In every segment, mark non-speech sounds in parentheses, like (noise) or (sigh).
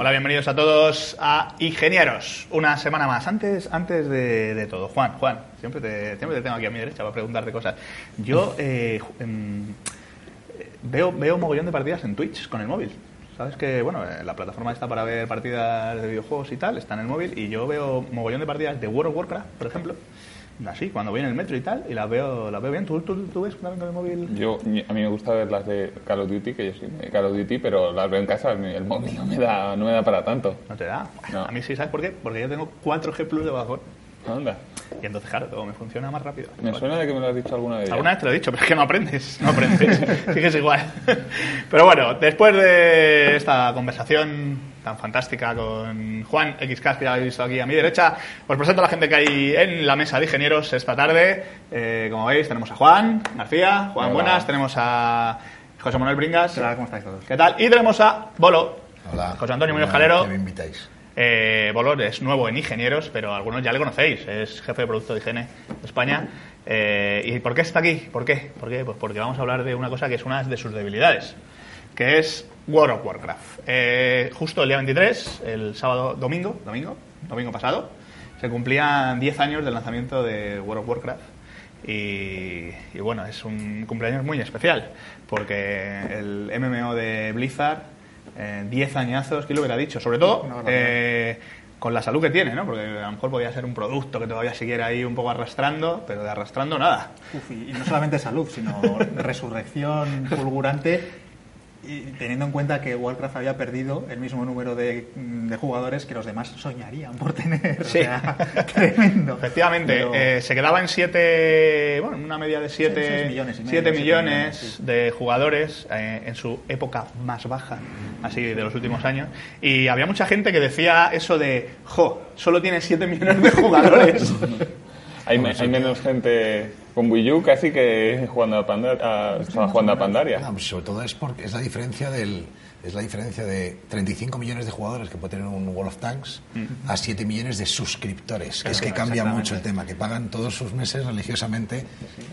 Hola, bienvenidos a todos a Ingenieros. Una semana más. Antes, antes de, de todo, Juan, Juan, siempre te, siempre te tengo aquí a mi derecha para preguntarte cosas. Yo (laughs) eh, em, veo, veo mogollón de partidas en Twitch con el móvil. Sabes que, bueno, eh, la plataforma está para ver partidas de videojuegos y tal, está en el móvil, y yo veo mogollón de partidas de World of Warcraft, por ejemplo, así, cuando voy en el metro y tal, y las veo, las veo bien. ¿Tú, tú, tú ves también con el móvil? Yo, a mí me gusta ver las de Call of Duty, que yo soy de Call of Duty, pero las veo en casa, el móvil no me da, no me da para tanto. ¿No te da? No. A mí sí, ¿sabes por qué? Porque yo tengo 4G Plus de bajón. Anda. Y entonces, claro, todo me funciona más rápido. Me suena de que me lo has dicho alguna vez. Alguna vez te lo he dicho, pero es que no aprendes, no aprendes. (laughs) Sigues igual. (laughs) Pero bueno, después de esta conversación tan fantástica con Juan XK, que ya habéis visto aquí a mi derecha, os presento a la gente que hay en la mesa de ingenieros esta tarde. Eh, como veis, tenemos a Juan García. Juan, Hola. buenas. Tenemos a José Manuel Bringas. ¿Qué tal? ¿Cómo estáis todos? ¿Qué tal? Y tenemos a Bolo. Hola. José Antonio Muñoz Hola, Jalero. que me invitáis. Eh, Bolor es nuevo en Ingenieros, pero algunos ya le conocéis. Es jefe de producto de higiene de España. Eh, ¿Y por qué está aquí? ¿Por qué? ¿Por qué? Pues porque vamos a hablar de una cosa que es una de sus debilidades, que es World of Warcraft. Eh, justo el día 23, el sábado, domingo, domingo, domingo pasado, se cumplían 10 años del lanzamiento de World of Warcraft. Y, y bueno, es un cumpleaños muy especial, porque el MMO de Blizzard, eh, 10 añazos, ¿quién lo hubiera dicho? Sobre todo, eh, con la salud que tiene, ¿no? Porque a lo mejor podía ser un producto que todavía siguiera ahí un poco arrastrando, pero de arrastrando nada. Uf, y, y no solamente salud, sino (laughs) resurrección fulgurante. Y teniendo en cuenta que Warcraft había perdido el mismo número de, de jugadores que los demás soñarían por tener. (laughs) Sí. O sea, (laughs) tremendo. Efectivamente, Pero- eh, se quedaba en 7, bueno, en una media de 7 Sí, seis millones y medio, siete siete millones sí. de jugadores eh, en su época más baja, así de los últimos años. Y había mucha gente que decía eso de, jo, solo tiene 7 millones de (laughs) jugadores. Hay, me- hay menos gente con Wii U casi que jugando a, Pandar- a- estaba jugando a Pandaria. No, pues sobre todo es porque es la diferencia del es la diferencia de 35 millones de jugadores que puede tener un World of Tanks a 7 millones de suscriptores. Que es que cambia mucho el tema, que pagan todos sus meses religiosamente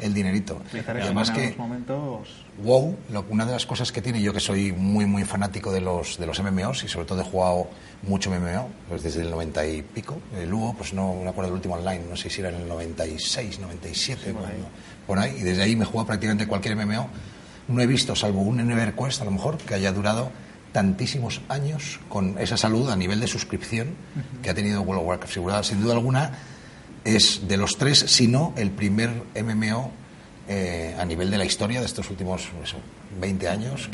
el dinerito. Y además que momentos. WoW, lo- una de las cosas que tiene, yo que soy muy muy fanático de los de los MMOs y sobre todo he jugado mucho MMO, pues desde el 90 y pico, el Lugo, pues no me acuerdo del último online, no sé si era en el 96, 97, por, ahí. por ahí, y desde ahí me jugado prácticamente cualquier MMO. No he visto, salvo un EverQuest a lo mejor, que haya durado tantísimos años con esa salud a nivel de suscripción que ha tenido World of Warcraft. Sin duda- Sin duda alguna es de los tres, si no el primer MMO eh, a nivel de la historia de estos últimos eso, 20 años,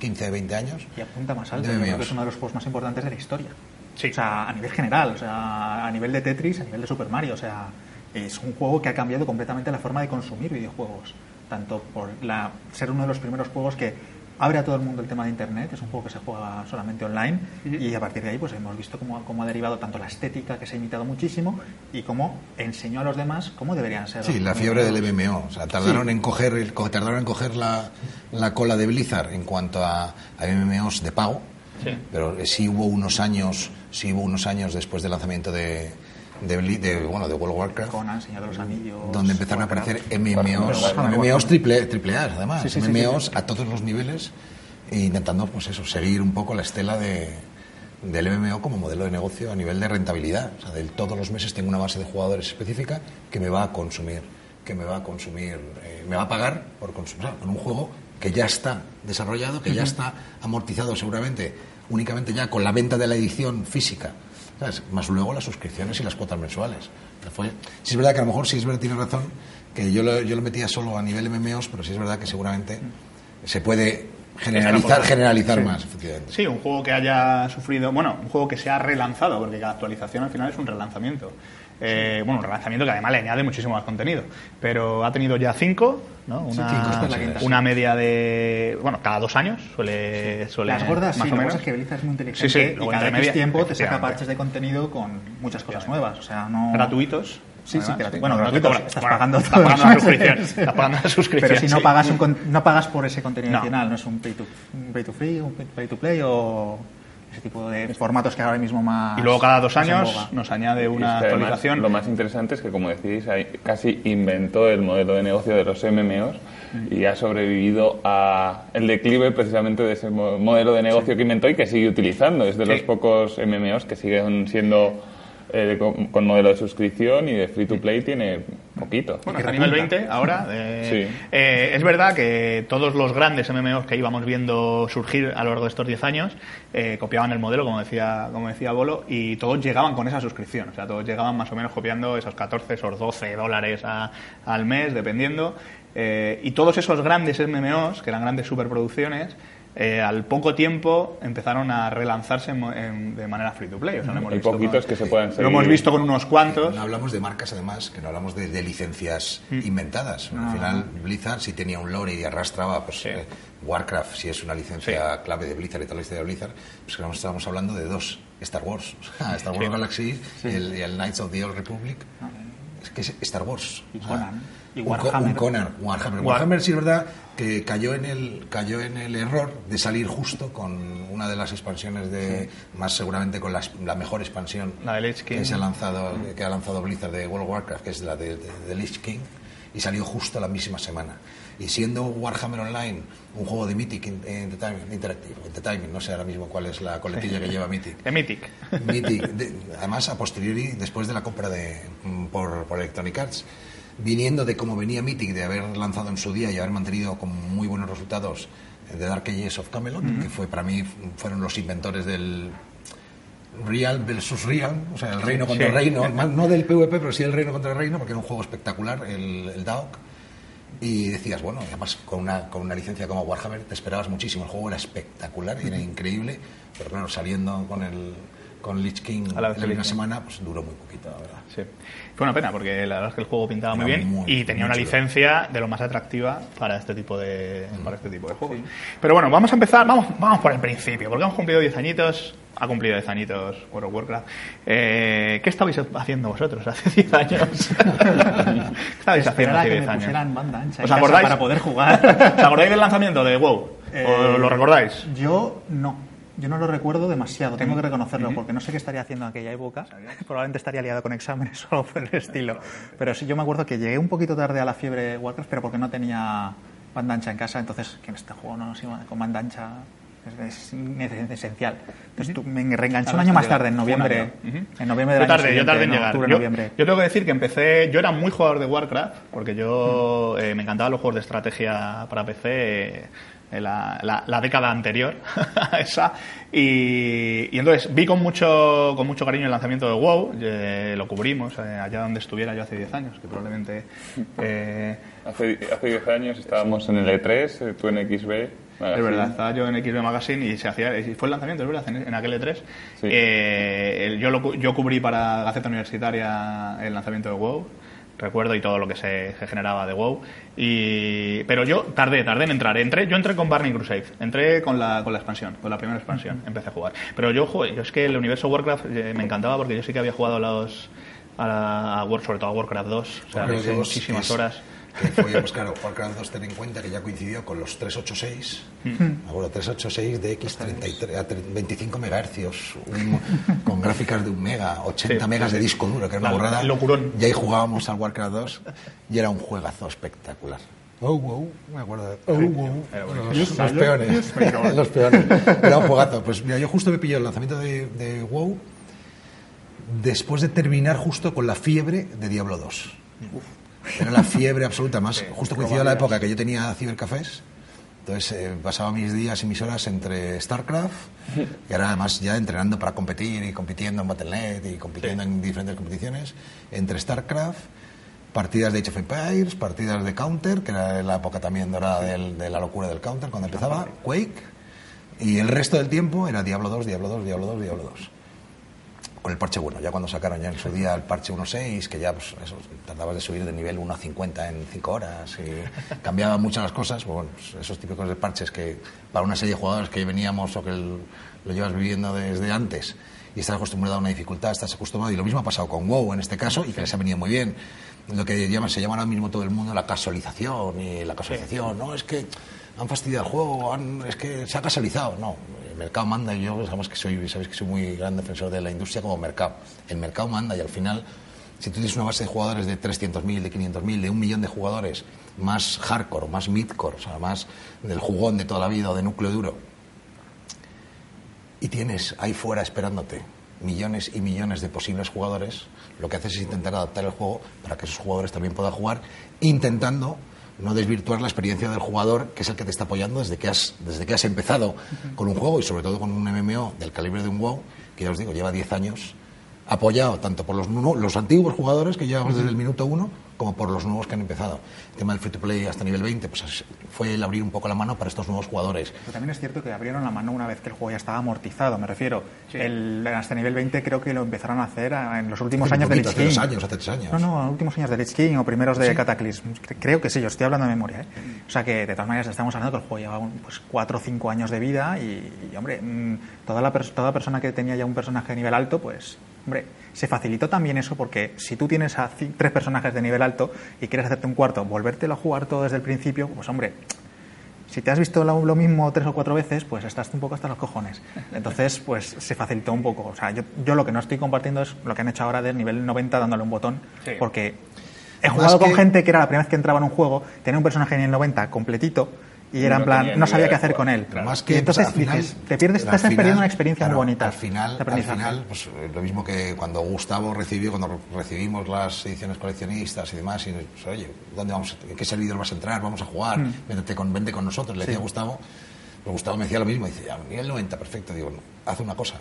15, 20 años. Y apunta más alto. De Yo creo que es uno de los juegos más importantes de la historia. Sí. O sea, a nivel general, o sea, a nivel de Tetris, a nivel de Super Mario. O sea, es un juego que ha cambiado completamente la forma de consumir videojuegos. Tanto por la, ser uno de los primeros juegos que abre a todo el mundo el tema de Internet, es un juego que se juega solamente online y a partir de ahí pues hemos visto cómo, cómo ha derivado tanto la estética, que se ha imitado muchísimo, y cómo enseñó a los demás cómo deberían ser. Sí, la fiebre del. MMO. O sea, tardaron en coger, el- tardaron en coger la, la cola de Blizzard en cuanto a, a MMOs de pago. Sí. Pero eh, sí hubo unos años, sí hubo unos años después del lanzamiento de, de, de, bueno, de World of Warcraft. Conan, Señor de los Anillos. donde empezaron a aparecer MMOs. MMOs triple, triple A, además, Sí, MMOs sí, a todos los niveles, e intentando, pues eso, seguir un poco la estela de, del MMO como modelo de negocio a nivel de rentabilidad. O sea, del todos los meses tengo una base de jugadores específica que me va a consumir, que me va a consumir, eh, me va a pagar por consumir, con un juego que ya está desarrollado, que ya está amortizado seguramente únicamente ya con la venta de la edición física. ¿Sabes? Más luego las suscripciones y las cuotas mensuales. Fue, sí es verdad que a lo mejor sí es verdad, tienes razón, que yo lo, yo lo metía solo a nivel MMOs, pero sí es verdad que seguramente se puede generalizar, generalizar Sí. más, efectivamente. Sí, un juego que haya sufrido, bueno, un juego que se ha relanzado, porque cada actualización al final es un relanzamiento. Eh, bueno, un relanzamiento que además le añade muchísimo más contenido. Pero ha tenido ya cinco, ¿no? Una, cinco, la quinta. una media de. Bueno, cada dos años suele. suele Las gordas, más sí, o que menos. pasa es que Blizzard es muy inteligente Sí, sí, y cada X media, tiempo te saca parches de contenido con muchas cosas nuevas. O sea, no... Gratuitos. Sí, sí. Bueno, gratuito, gratuitos, bueno, estás bueno, pagando estás (laughs) pagando la suscripción. meses. Estás pagando la suscripción. Pero si no pagas, un no pagas por ese contenido No. adicional, no es un pay to, un pay to free, un pay to play o ese tipo de formatos que ahora mismo más. Y luego cada dos años nos añade una es que además, actualización. Lo más interesante es que, como decís, casi inventó el modelo de negocio de los MMOs y ha sobrevivido a el declive precisamente de ese mo- modelo de negocio que inventó y que sigue utilizando. Es de Sí. los pocos MMOs que siguen siendo eh, con, con modelo de suscripción y de free to play tiene poquito. Bueno, hasta nivel repunta. 20 ahora. eh, Sí. eh, es verdad que todos los grandes MMOs que íbamos viendo surgir a lo largo de estos 10 años eh, copiaban el modelo, como decía, como decía Bolo, y todos llegaban con esa suscripción. O sea, todos llegaban más o menos copiando esos 14, esos 12 dólares a- al mes, dependiendo. Eh, y todos esos grandes MMOs, que eran grandes superproducciones, eh, al poco tiempo empezaron a relanzarse en mo- en- de manera free to play. O sea, lo hemos Hay visto poquitos con- que se puedan Lo seguir. hemos visto con unos cuantos. No hablamos de marcas, además, que no hablamos de, de licencias Mm. inventadas. Al final, Blizzard sí tenía un lore y arrastraba, pues, Sí. eh, Warcraft, si es una licencia clave de Blizzard y historia de Blizzard, pues que estábamos hablando de dos, Star Wars, (laughs) Star Wars Sí. Galaxy y, el, y el Knights of the Old Republic. Es que es Star Wars. Y O sea, Conan. Y Warhammer. Un Conan, Warhammer. War- Warhammer sí es verdad que cayó en el cayó en el error de salir justo con una de las expansiones de más seguramente con la, la mejor expansión La de Lich King. que se ha lanzado que ha lanzado Blizzard de World of Warcraft que es la de, de, de Lich King y salió justo la misma semana y siendo Warhammer Online un juego de Mythic in- Entertainment, Interactive Entertainment no sé ahora mismo cuál es la coletilla que lleva Mythic De Mythic. Mythic, (laughs) de- además a posteriori, después de la compra de, mm, por, por Electronic Arts, viniendo de cómo venía Mythic, de haber lanzado en su día y haber mantenido con muy buenos resultados eh, de Dark Ages of Camelot, que fue para mí fueron los inventores del Real versus Real, o sea, el reino contra Sí. el reino, no del PvP, pero sí el reino contra el reino, porque era un juego espectacular, el, el DAOC. Y decías, bueno, además con una, con una licencia como Warhammer te esperabas muchísimo. El juego era espectacular era increíble, pero claro, saliendo con el con Lich King A la vez en King. semana, pues duró muy poquito, la verdad. Sí. Fue una pena porque la verdad es que el juego pintaba muy Era bien muy, y tenía muy una chulo. licencia de lo más atractiva para este tipo de para este tipo de juegos. Pero bueno, vamos a empezar, vamos vamos por el principio, porque hemos cumplido 10 añitos, ha cumplido 10 añitos World of Warcraft. Eh, ¿Qué estabais haciendo vosotros hace (laughs) 10 años? ¿Qué estabais haciendo hace que 10 me años? banda ancha ¿Os acordáis? para poder jugar. (laughs) ¿Os acordáis del lanzamiento de WoW? ¿O Eh, lo recordáis? Yo no. Yo no lo recuerdo demasiado, tengo que reconocerlo, porque no sé qué estaría haciendo en aquella época. (laughs) Probablemente estaría liado con exámenes (laughs) o algo por el estilo. Pero sí, yo me acuerdo que llegué un poquito tarde a la fiebre Warcraft, pero porque no tenía banda ancha en casa, entonces que en este juego no nos iba con banda ancha es, esencial. Entonces tú, me reenganché un año más tarde, en noviembre. año. En noviembre del yo año tardé, yo tardé en llegar. octubre, Yo, noviembre. yo tengo que decir que empecé, yo era muy jugador de Warcraft, porque yo eh, me encantaban los juegos de estrategia para PC eh, la, la- la década anterior a (laughs) esa. Y, y entonces vi con mucho, con mucho cariño el lanzamiento de WoW, eh, lo cubrimos eh, allá donde estuviera yo hace 10 años, que probablemente... eh, Hace, hace 10 años estábamos en el E3, eh, tú en XB. Es Magazine. verdad, estaba yo en XB Magazine y se hacía, y fue el lanzamiento, es verdad, en, en aquel E3. Sí. Eh, yo, lo yo cubrí para Gaceta Universitaria el lanzamiento de WoW, recuerdo, y todo lo que se, se generaba de WoW. Y, pero yo tardé, tardé en entrar. Entré, yo entré con Burning Crusade, entré con la, con la expansión, con la primera expansión, empecé a jugar. Pero yo, joder, yo es que el universo Warcraft eh, me encantaba porque yo sí que había jugado a los. A, a sobre todo a Warcraft 2, o sea, 2 muchísimas horas. Que fue, pues claro, Warcraft 2 ten en cuenta que ya coincidió con los 386, Mm. me acuerdo, 386 de X33 a tre- 25 megahercios, un- con gráficas de un mega, 80 Sí, megas de disco duro, que era una borrada. locurón. Y ahí jugábamos al Warcraft 2 y era un juegazo espectacular. Oh, wow, me acuerdo de Oh, wow. Los, los peones. (laughs) los peones. Era un juegazo. Pues mira, yo justo me pillé el lanzamiento de, de WoW después de terminar justo con la fiebre de Diablo 2. Era la fiebre absoluta, más justo coincidió la época que yo tenía cibercafés. Entonces eh, pasaba mis días y mis horas entre StarCraft, que era además ya entrenando para competir y compitiendo en Battle.net y compitiendo en diferentes competiciones, entre StarCraft, partidas de Age of Empires, partidas de Counter, que era la época también dorada del- de la locura del Counter cuando empezaba, Quake, y el resto del tiempo era Diablo 2, Diablo 2, Diablo 2, Diablo 2 con el parche bueno, ya cuando sacaron ya en su día el parche 1.6, que ya pues, eso, tardabas de subir de nivel 1 a 50 en 5 horas y (laughs) cambiaban muchas las cosas, bueno, pues, esos típicos de parches que para una serie de jugadores que veníamos o que el- lo llevas viviendo desde antes y estás acostumbrado a una dificultad, estás acostumbrado, y lo mismo ha pasado con WoW en este caso, y que les ha venido muy bien, lo que llama, se llama ahora mismo todo el mundo la casualización y la casualización, no, es que han fastidiado el juego, han- es que se ha casualizado. No, el mercado manda y yo, sabemos que soy, sabéis que soy muy gran defensor de la industria como mercado. El mercado manda y al final, si tú tienes una base de jugadores de 300.000, de 500.000, de un millón de jugadores, más hardcore, más midcore, o sea, más del jugón de toda la vida o de núcleo duro, y tienes ahí fuera esperándote millones y millones de posibles jugadores, lo que haces es intentar adaptar el juego para que esos jugadores también puedan jugar, intentando no desvirtuar la experiencia del jugador, que es el que te está apoyando desde que has, desde que has empezado con un juego y sobre todo con un MMO del calibre de un WoW, que ya os digo, lleva 10 años apoyado tanto por los, los antiguos jugadores que llevamos desde el minuto uno como por los nuevos que han empezado. El tema del free to play hasta nivel 20 pues, es- fue el abrir un poco la mano para estos nuevos jugadores. Pero también es cierto que abrieron la mano una vez que el juego ya estaba amortizado, me refiero. El, hasta nivel 20 creo que lo empezaron a hacer a- en los últimos Hace años de poquito, Lich hace dos King. años, hace tres años. No, no, los últimos años de Lich King o primeros de Cataclysm. Cre- Creo que sí, yo estoy hablando de memoria. ¿eh? O sea que de todas maneras estamos hablando que el juego lleva un- pues, cuatro o cinco años de vida y, y, hombre, mm, toda, la toda persona que tenía ya un personaje de nivel alto, pues, hombre, se facilitó también eso porque si tú tienes a tres personajes de nivel alto y quieres hacerte un cuarto, volvértelo a jugar todo desde el principio, pues, hombre, si te has visto lo, lo mismo tres o cuatro veces, pues estás un poco hasta los cojones. Entonces, pues se facilitó un poco. O sea, yo, yo lo que no estoy compartiendo es lo que han hecho ahora del nivel 90 dándole un botón, Sí. porque he Más jugado con que- gente que era la primera vez que entraba en un juego, tenía un personaje en el 90 completito y era no en plan, no sabía qué hacer con él. claro. Más y que entonces al final- dices, te pierdes, estás perdiendo final, una experiencia claro, muy bonita. Al final, al final pues, eh, lo mismo que cuando Gustavo recibió, cuando recibimos las ediciones coleccionistas y demás, y pues, oye, ¿dónde vamos? ¿En qué servidor vas a entrar? Vamos a jugar, Mm. vente, con, vente con nosotros. Le decía a Gustavo, pues Gustavo me decía lo mismo, dice, ya, nivel 90, perfecto. Digo, no, haz una cosa,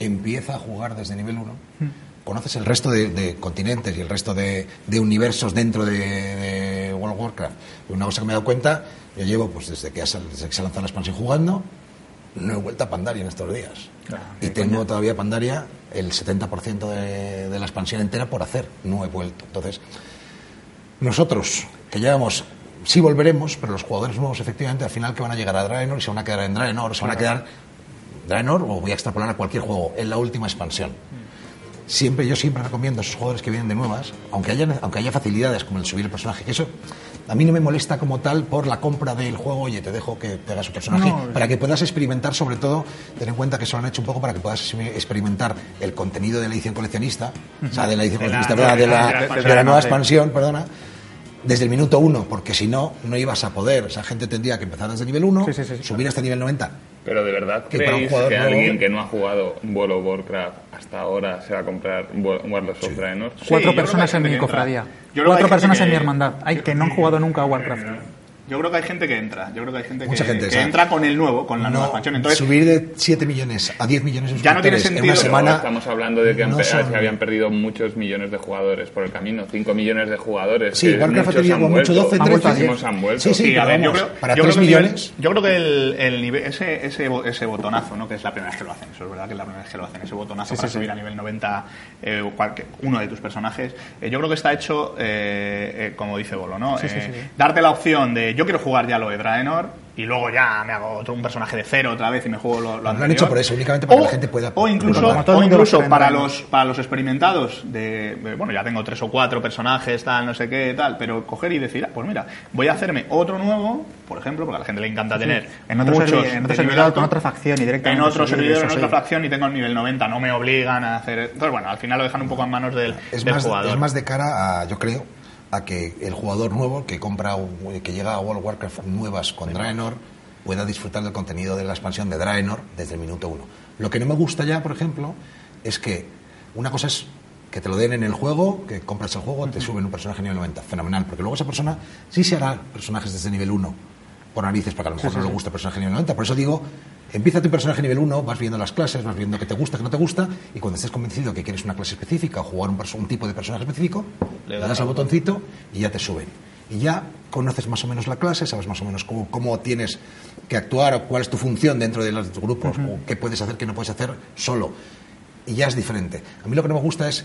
empieza a jugar desde nivel 1. Mm. Conoces el resto de, de continentes y el resto de, de universos dentro de, de World of Warcraft. Una cosa que me he dado cuenta, yo llevo pues desde que, desde que se ha lanzado la expansión jugando, no he vuelto a Pandaria en estos días. y tengo todavía Pandaria el 70% de, de la expansión entera por hacer. No he vuelto. Entonces, nosotros, que llevamos, sí volveremos, pero los jugadores nuevos, efectivamente, al final que van a llegar a Draenor y se van a quedar en Draenor, se van a quedar Draenor, o voy a extrapolar a cualquier juego, en la última expansión. Siempre, yo siempre recomiendo a esos jugadores que vienen de nuevas, aunque haya, aunque haya facilidades como el subir el personaje, que eso a mí no me molesta como tal por la compra del juego, oye, te dejo que te hagas un personaje, No, para que puedas experimentar, sobre todo, ten en cuenta que eso lo han hecho un poco para que puedas experimentar el contenido de la edición coleccionista, o sea, de la edición De coleccionista, de, la, de la de expansión, la nueva expansión, perdona, desde el minuto uno, porque si no, no ibas a poder. Esa gente tendría que empezar desde nivel 1, Sí, sí, sí, subir hasta nivel 90. Pero de verdad Que para un jugador que nuevo- alguien que no ha jugado World of Warcraft hasta ahora se va a comprar World of Draenor? Sí, Cuatro personas en mi cofradía. Que Cuatro personas en mi hermandad. Hay que no han jugado nunca a Warcraft. Yo creo que hay gente que entra. Yo creo que hay gente Mucha que, gente, que entra con el nuevo, con la nueva No, expansión. Entonces, subir de 7 millones a 10 millones de Ya no tiene suscriptores en una sentido. Semana. estamos hablando de que han no son- habían perdido muchos millones de jugadores por el camino, 5 millones de jugadores. Sí, que Warcraft ha muchos tenido mucho vuelto, 12, Han vuelto a 13. muchísimos han vuelto. Sí, sí, Sí, a ver, yo creo, para yo 3 creo que millones. yo creo que el, el nivel, ese, ese, bo- ese botonazo, ¿no? que es la primera vez que lo hacen, eso es verdad que es la primera vez que lo hacen, ese botonazo para subir a nivel 90 eh, cualque- uno de tus personajes, eh, yo creo que está hecho, eh, eh, como dice Bolo, ¿no? Sí, sí, Eh, sí, sí. Darte la opción de yo quiero jugar ya lo de Draenor y luego ya me hago otro un personaje de cero otra vez y me juego lo, lo Lo han hecho por eso, únicamente para que la gente pueda- O incluso, o incluso en para los para los experimentados de, de, bueno, ya tengo tres o cuatro personajes, tal, no sé qué, tal, pero coger y decir, ah, pues mira, voy a hacerme otro nuevo, por ejemplo, porque a la gente le encanta tener En otro muchos servi- en otro servidor, alto, con otra facción y en directamente otro subir, servidor, en otra sí. facción y tengo el nivel 90, no me obligan a hacer... Entonces, bueno, al final lo dejan un poco en manos del, Es del más, jugador. es más de cara a, yo creo, a que el jugador nuevo que compra, que llega a World of Warcraft nuevas con Draenor pueda disfrutar del contenido de la expansión de Draenor desde el minuto uno. Lo que no me gusta ya, por ejemplo, es que una cosa es que te lo den en el juego, que compras el juego, te suben un personaje nivel 90, fenomenal, porque luego esa persona sí se hará personajes desde nivel 1 por narices, porque a lo mejor no le gusta el personaje nivel 90. Por eso digo, empieza tu personaje nivel 1, vas viendo las clases, vas viendo que te gusta, que no te gusta, y cuando estés convencido que quieres una clase específica o jugar un, tipo de personaje específico, le das al botoncito y ya te suben. Y ya conoces más o menos la clase, sabes más o menos cómo, cómo tienes que actuar o cuál es tu función dentro de los grupos, o qué puedes hacer, qué no puedes hacer solo. Y ya es diferente. A mí lo que no me gusta es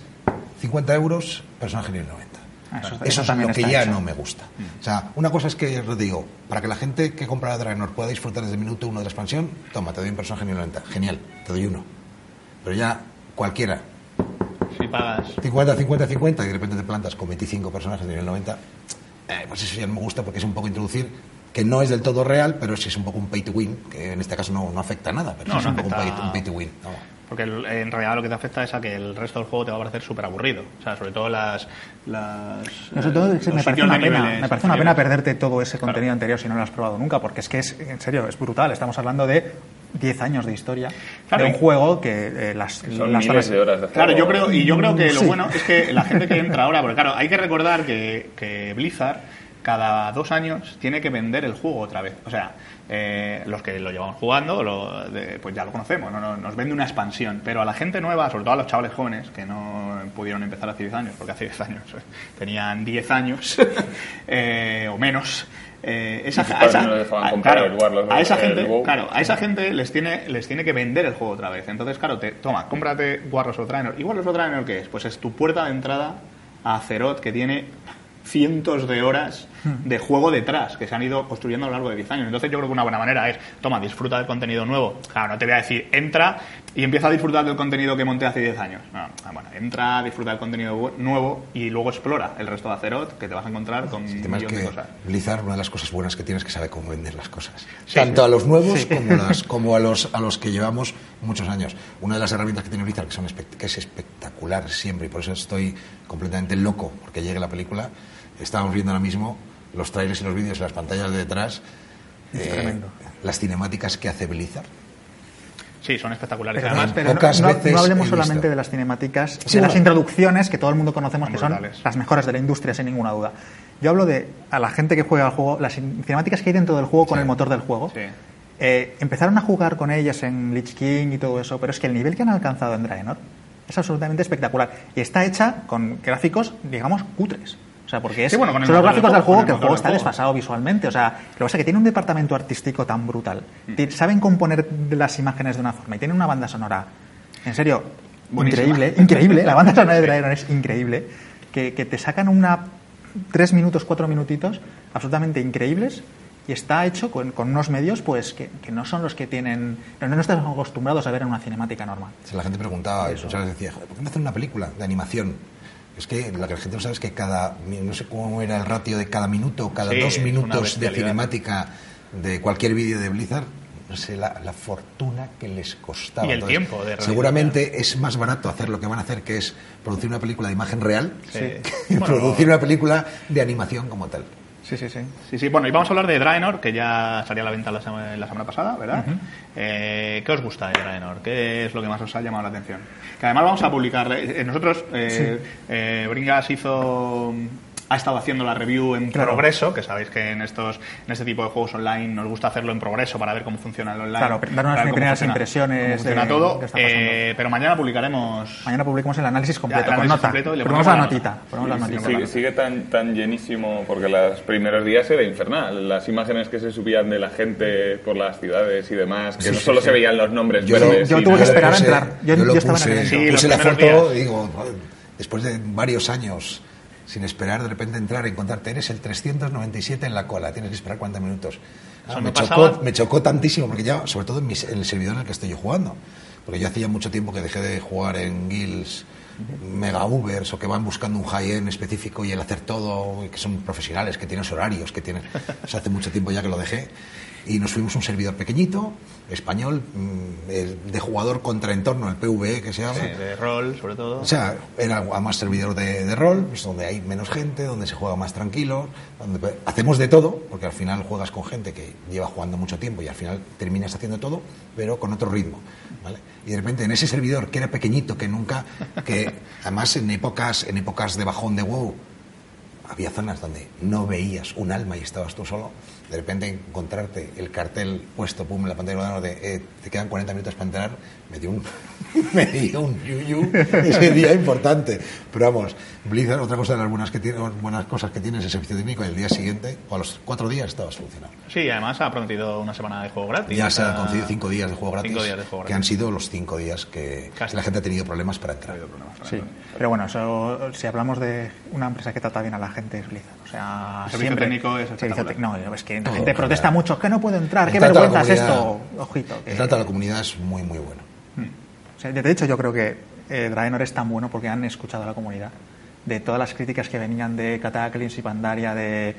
50 euros, personaje nivel 90. Ah, eso- Eso, eso es lo que ya hecho. no me gusta. O sea, una cosa es que, os digo, para que la gente que compra Draenor pueda disfrutar desde el minuto uno de la expansión, toma, te doy un personaje nivel 90. Genial, te doy uno. Pero ya cualquiera, Si pagas... 50, 50, 50, y de repente te plantas con 25 personajes de nivel 90, eh, pues eso ya no me gusta porque es un poco introducir que no es del todo real, pero sí es un poco un pay to win, que en este caso no, no afecta a nada, pero No, sí es no un poco un pay, un pay to win. Porque el- en realidad lo que te afecta es a que el resto del juego te va a parecer súper aburrido. O sea, sobre todo las. las No, sobre todo eh, me parece una pena, me parece una pena perderte todo ese contenido anterior si no lo has probado nunca, porque es que es, en serio, es brutal. Estamos hablando de 10 años de historia Claro, de un juego que eh, las, Son las miles horas- de horas de Claro, yo creo, y yo creo que lo Sí. bueno es que la gente que (laughs) entra ahora, porque claro, hay que recordar que, que Blizzard cada dos años tiene que vender el juego otra vez. O sea, eh, los que lo llevamos jugando, lo de- pues ya lo conocemos, ¿no? nos, vende una expansión. Pero a la gente nueva, sobre todo a los chavales jóvenes, que no pudieron empezar hace 10 años, porque hace 10 años eh, tenían 10 años (laughs) eh, o menos. eh, esa, a esa- no claro, a el gente, WoW. claro, a esa gente les tiene, les tiene que vender el juego otra vez. Entonces, claro, te, toma, cómprate Warlords of Draenor. ¿Y Warlords of Draenor qué es? Pues es tu puerta de entrada a Azeroth, que tiene cientos de horas de juego detrás que se han ido construyendo a lo largo de 10 años. Entonces yo creo que una buena manera es, toma, disfruta del contenido nuevo. Claro, no te voy a decir, entra y empieza a disfrutar del contenido que monté hace 10 años. No, ah, bueno, entra, disfruta del contenido nuevo y luego explora el resto de Azeroth, que te vas a encontrar con un tema es millón de cosas. Blizzard, una de las cosas buenas que tiene es que sabe cómo vender las cosas. Sí, Tanto sí. a los nuevos como, las, (laughs) como a, los, a los que llevamos muchos años. Una de las herramientas que tiene Blizzard, que, son que es espectacular siempre, y por eso estoy completamente loco porque llegue la película, estábamos viendo ahora mismo los trailers y los vídeos en las pantallas de detrás, Es eh, tremendo. las cinemáticas que hace Blizzard. Sí, son espectaculares. Pero, Además, pero no- pocas no, veces no hablemos solamente visto. de las cinemáticas, Sí, de las introducciones que todo el mundo conocemos Son que son brutales. las mejores de la industria, sin ninguna duda. Yo hablo de a la gente que juega al juego, las in- cinemáticas que hay dentro del juego con Sí. el motor del juego. Sí. Eh, empezaron a jugar con ellas en Lich King y todo eso, pero es que el nivel que han alcanzado en Draenor es absolutamente espectacular. Y está hecha con gráficos, digamos, cutres. O sea, porque es, Sí, bueno, son los del gráficos del juego, que el juego está juego. desfasado visualmente. O sea, lo que pasa es que tiene un departamento artístico tan brutal. Mm. Saben componer las imágenes de una forma y tienen una banda sonora. En serio, Buenísima. increíble, increíble. La banda sonora de Draenor es increíble. Que, que te sacan una tres minutos, cuatro minutitos absolutamente increíbles y está hecho con, con unos medios pues que, que no son los que tienen no, no están acostumbrados a ver en una cinemática normal. Si la gente preguntaba, y muchas veces decía, "Joder, ¿por qué no hacen una película de animación? Es que la gente no sabe es que cada, no sé cómo era el ratio de cada minuto, cada Sí, dos minutos de cinemática de cualquier vídeo de Blizzard, no sé la, la fortuna que les costaba. Y el tiempo de. Seguramente es más barato hacer lo que van a hacer, que es producir una película de imagen real, Sí. (laughs) que Bueno, producir una película de animación como tal. Sí, sí, sí. Sí, sí, bueno, y vamos a hablar de Draenor, que ya salió a la venta la, sema- la semana pasada, ¿verdad? Eh, ¿Qué os gusta de Draenor? ¿Qué es lo que más os ha llamado la atención? Que además vamos a publicar, eh, nosotros, eh, eh, Bringas hizo, ha estado haciendo la review en Claro. progreso, que sabéis que en estos en este tipo de juegos online nos gusta hacerlo en progreso para ver cómo funciona el online. Claro, dar unas primeras impresiones de todo, qué está pasando. eh, pero mañana publicaremos... Mañana publicamos el análisis completo, el con análisis nota. completo y le ponemos ponemos la notita. nota. ponemos la notita. sí. Sigue, sigue tan, tan llenísimo porque los primeros días era infernal. Las imágenes que se subían de la gente por las ciudades y demás, que Sí, no sí, solo sí. se veían los nombres Yo, verdes. yo tuve que esperar a puse- entrar. Yo- lo yo estaba en el puse. Sí, puse la foto días. y digo, después de varios años sin esperar, de repente entrar y encontrarte, eres el 397 en la cola, tienes que esperar 40 minutos. Ah, Eso me, chocó, pasaba. me chocó tantísimo, porque ya, sobre todo en, mis- en el servidor en el que estoy yo jugando, porque yo hacía mucho tiempo que dejé de jugar en guilds mega ubers o que van buscando un high-end específico y el hacer todo, que son profesionales, que tienen horarios, que tienen... o sea, hace mucho tiempo ya que lo dejé. Y nos fuimos a un servidor pequeñito, español, mm, de jugador contra entorno, el PvE que se llama. Sí, de rol, sobre todo. O sea, era más servidor de, de rol, donde hay menos gente, donde se juega más tranquilo, donde hacemos de todo, porque al final juegas con gente que lleva jugando mucho tiempo y al final terminas haciendo todo, pero con otro ritmo. ¿vale? Y de repente en ese servidor que era pequeñito, que nunca, que además en épocas, en épocas de bajón de WoW, había zonas donde no veías un alma y estabas tú solo, de repente encontrarte el cartel puesto pum, en la pantalla de ordenador de eh, te quedan 40 minutos para entrar, me dio un, (laughs) me dio un yuyu ese día importante. Pero vamos, Blizzard, otra cosa de las buenas, que tiene, buenas cosas que tiene es el servicio técnico, el día siguiente, o a los cuatro días estaba solucionado. Sí, además ha prometido una semana de juego gratis. Ya se sea, concedido cinco días de juego gratis, Cinco días de juego que han gratis. sido los cinco días que, Casi. la gente ha tenido problemas para entrar. Sí, pero bueno, eso, si hablamos de una empresa que trata bien a la gente es Blizzard. O sea, El servicio siempre- técnico es tec- No, es que la gente en protesta general. mucho, que no puedo entrar, El qué vergüenza es esto. Ojito. que- El trato a la comunidad es muy, muy bueno. O sea, de hecho, yo creo que eh, Draenor es tan bueno porque han escuchado a la comunidad. De todas las críticas que venían de Cataclysm y Pandaria, de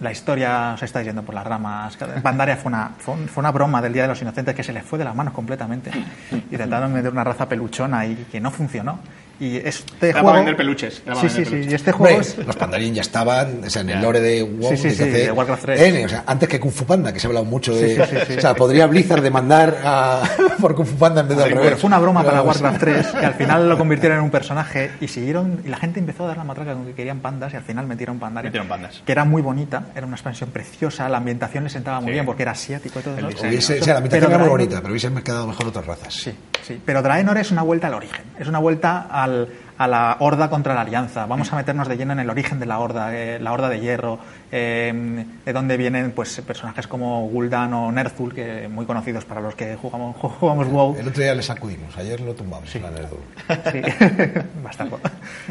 la historia os está yendo por las ramas. Pandaria fue una, fue, un- fue una broma del Día de los Inocentes que se les fue de las manos completamente. (laughs) Intentaron meter una raza peluchona y que no funcionó. Y este Era para juego. vender peluches, era para Sí, sí, vender sí. peluches. Y este juego es. los Pandarian ya estaban o sea, en el lore de WoW Sí, sí, sí, de Warcraft 3. N, o sea, antes que Kung Fu Panda, que se ha hablado mucho de... Sí, sí, sí, sí. O sea, podría Blizzard demandar a, (laughs) por Kung Fu Panda en vez de al revés. fue una broma para Warcraft 3 que al final lo convirtieron en un personaje y siguieron y la gente empezó a dar la matraca con que querían pandas y al final metieron Pandaria. Metieron pandas. Que era muy bonita, era una expansión preciosa, la ambientación les sentaba muy Sí. bien porque era asiático y todo eso. o sea, la Pero era muy bonita, pero hubiesen quedado mejor otras razas. Sí, sí. Pero Draenor es una vuelta al origen. Es una vuelta al- a la horda contra la alianza. Vamos a meternos de lleno en el origen de la horda, eh, la horda de hierro, eh, de donde vienen pues personajes como Gul'dan o Ner'zhul, que muy conocidos para los que jugamos, (laughs) jugamos WoW. El otro día le sacudimos, ayer lo tumbamos en la Nerdul. (laughs) Sí, (laughs) bastante.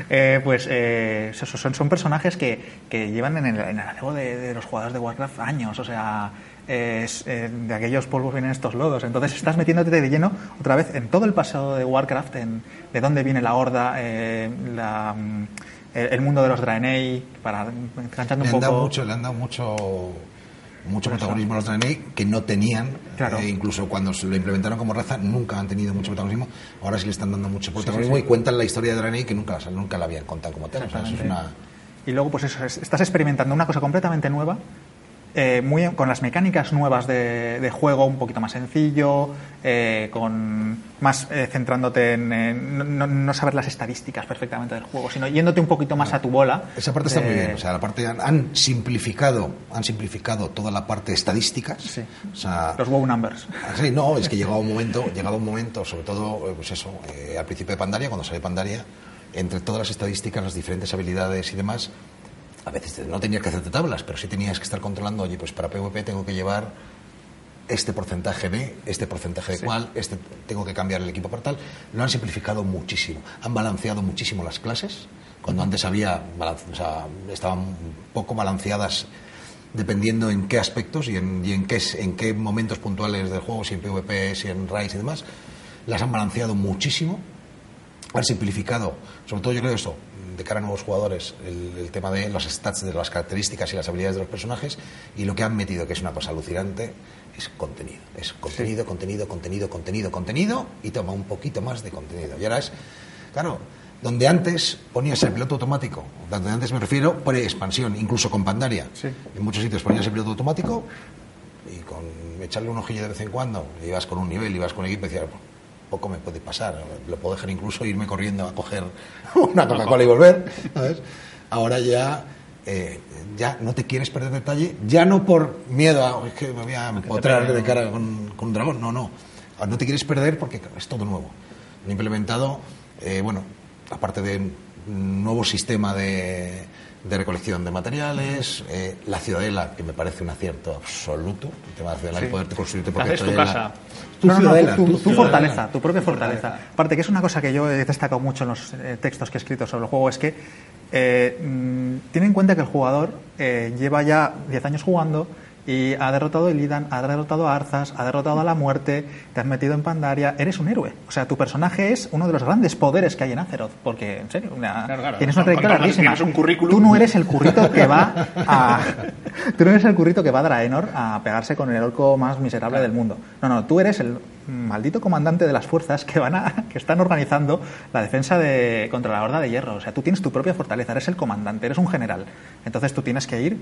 Eh, pues eh, so- son, son personajes que, que llevan en el, en el de, de los jugadores de Warcraft años, o sea, es, eh, de aquellos polvos vienen estos lodos. Entonces estás metiéndote de lleno otra vez en todo el pasado de Warcraft, en de dónde viene la horda, eh, la, mm, el, el mundo de los Draenei, para enganchando Le un dado poco. mucho, le han dado mucho, mucho protagonismo a los Draenei que no tenían, Claro. eh, incluso cuando se lo implementaron como raza, nunca han tenido mucho protagonismo. Ahora sí le están dando mucho protagonismo y cuentan la historia de Draenei que nunca, nunca la habían contado como tal. O sea, eso es una... Y luego, pues eso, es- estás experimentando una cosa completamente nueva, eh, muy, con las mecánicas nuevas de, de juego, un poquito más sencillo, eh, con más eh, centrándote en eh, no, no- saber las estadísticas perfectamente del juego, sino yéndote un poquito más a tu bola. Esa parte está muy de- bien, o sea, la parte han, han simplificado, han simplificado toda la parte de estadísticas. Sí. O sea, los WoW numbers. Ah, Sí, no, es que llegaba un momento, llegaba un momento, sobre todo, eh, pues eso, eh, al principio de Pandaria, cuando sale Pandaria, entre todas las estadísticas, las diferentes habilidades y demás, a veces no tenías que hacerte tablas, pero sí tenías que estar controlando, oye, pues para PvP tengo que llevar este porcentaje de, este porcentaje de cuál, este, tengo que cambiar el equipo para tal. Lo han simplificado muchísimo. Han balanceado muchísimo las clases. Cuando antes había, o sea, estaban poco balanceadas dependiendo en qué aspectos y en, y en, qué, en qué momentos puntuales del juego, si en PvP, si en Rise y demás, las han balanceado muchísimo han simplificado, sobre todo yo creo eso, de cara a nuevos jugadores, el, el tema de los stats, de las características y las habilidades de los personajes, y lo que han metido, que es una cosa alucinante, es contenido. Es contenido, contenido, contenido, contenido, contenido, y toma un poquito más de contenido. Y ahora es, claro, donde antes ponías el piloto automático, donde antes me refiero, por expansión, incluso con Pandaria. Sí. En muchos sitios ponías el piloto automático y con echarle un ojillo de vez en cuando, ibas con un nivel, ibas con un equipo y decías, "Pues, poco me puede pasar, lo puedo dejar incluso irme corriendo a coger (laughs) una Coca-Cola y volver, ¿sabes? Ahora ya, eh, ya no te quieres perder detalle, ya no por miedo a, es que me voy a empotrar de cara con, con un dragón, no, no, Ahora no te quieres perder porque es todo nuevo. Han implementado, eh, bueno, aparte de un nuevo sistema de, de recolección de materiales, eh, la ciudadela, que me parece un acierto absoluto, el tema de la ciudadela y poderte construir tu propia tu casa. Tu No, no, no, ciudadela, tu, tu tu ciudadela. fortaleza, tu propia fortaleza. Aparte, que es una cosa que yo he destacado mucho en los eh, textos que he escrito sobre el juego, es que eh, mm, tiene en cuenta que el jugador eh, lleva ya 10 años jugando y ha derrotado a Illidan, ha derrotado a Arzas, ha derrotado a la muerte, te has metido en Pandaria, eres un héroe. O sea, tu personaje es uno de los grandes poderes que hay en Azeroth, porque, en serio, una- Claro, claro. tienes una trayectoria larguísima. tienes un currículum. Tú no eres el currito que va a... (laughs) Tú no eres el currito que va a Draenor a pegarse con el orco más miserable del mundo. No, no, tú eres el maldito comandante de las fuerzas que van a (laughs) que están organizando la defensa de contra la horda de hierro. O sea, tú tienes tu propia fortaleza, eres el comandante, eres un general. Entonces tú tienes que ir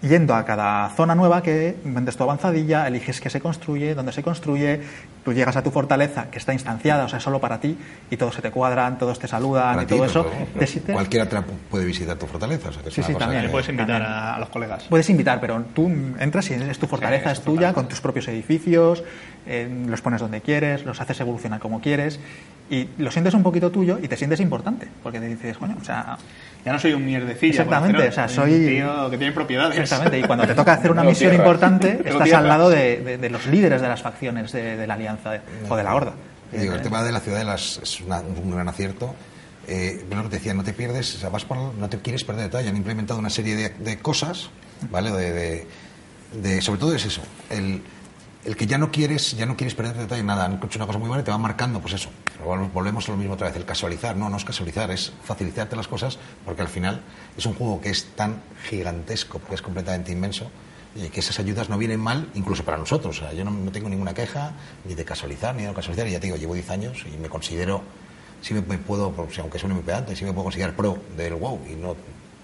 yendo a cada zona nueva que vendes tu avanzadilla, eliges qué se construye, dónde se construye, tú llegas a tu fortaleza que está instanciada, o sea, solo para ti, y todos se te cuadran, todos te saludan Para y ti, todo eso. sientes- cualquiera tra- puede visitar tu fortaleza. O sea, que es Sí, una sí, cosa también. que- Le puedes invitar También. a, a los colegas. Puedes invitar, pero tú entras y es tu fortaleza, es es tu tuya, fortaleza. con tus propios edificios, eh, los pones donde quieres, los haces evolucionar como quieres, y lo sientes un poquito tuyo y te sientes importante, porque te dices, coño, o sea, Ya no soy un mierdecilla. Exactamente, o sea, soy- Un tío que tiene propiedades. exactamente, y cuando te toca hacer una misión importante, estás al lado de, de- de los líderes de las facciones de, de la alianza de- o de la horda. Digo, el tema de la ciudadela es, es una- un gran acierto. Eh, lo que te decía, no te pierdes, o sea, vas por, no te quieres perder detalle. Han implementado una serie de, de cosas, ¿vale? De, de- de- sobre todo es eso, el, el que ya no quieres, ya no quieres perder detalle en nada, han hecho una cosa muy buena y te van marcando, pues eso. Vol- Volvemos a lo mismo otra vez, el casualizar. No, no es casualizar, es facilitarte las cosas, porque al final es un juego que es tan gigantesco, porque es completamente inmenso, que esas ayudas no vienen mal, incluso para nosotros. O sea, yo no, tengo ninguna queja ni de casualizar, ni de no casualizar, y ya te digo, llevo 10 años y me considero, sí me, me puedo, sea, aunque suene muy pedante, sí me puedo considerar pro del WoW, y no,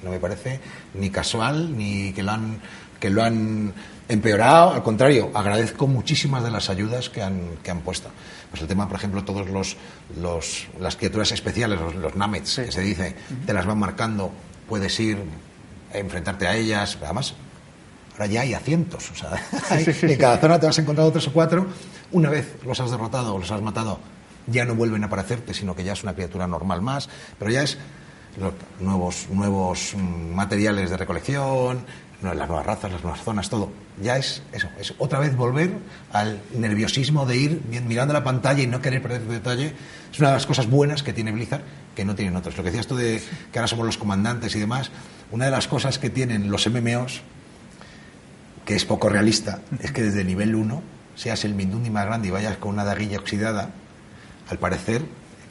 no me parece ni casual, ni que lo han que lo han empeorado, al contrario, agradezco muchísimas de las ayudas que han, que han puesto. Pues el tema, por ejemplo, todos los, los las criaturas especiales, los, los namets, que se dice, te las van marcando, puedes ir a enfrentarte a ellas, además ahora ya hay a cientos, o sea, (laughs) hay- en cada zona te vas encontrando tres o cuatro, una vez los has derrotado o los has matado, ya no vuelven a aparecerte, sino que ya es una criatura normal más, pero ya es los nuevos, nuevos mm, materiales de recolección, las nuevas razas, las nuevas zonas, todo. Ya es eso, es otra vez volver al nerviosismo de ir mirando la pantalla y no querer perder detalle. Es una de las cosas buenas que tiene Blizzard que no tienen otros. Lo que decías tú de que ahora somos los comandantes y demás, una de las cosas que tienen los MMOs que es poco realista, es que desde nivel 1 seas el Mindundi más grande y vayas con una daguilla oxidada, al parecer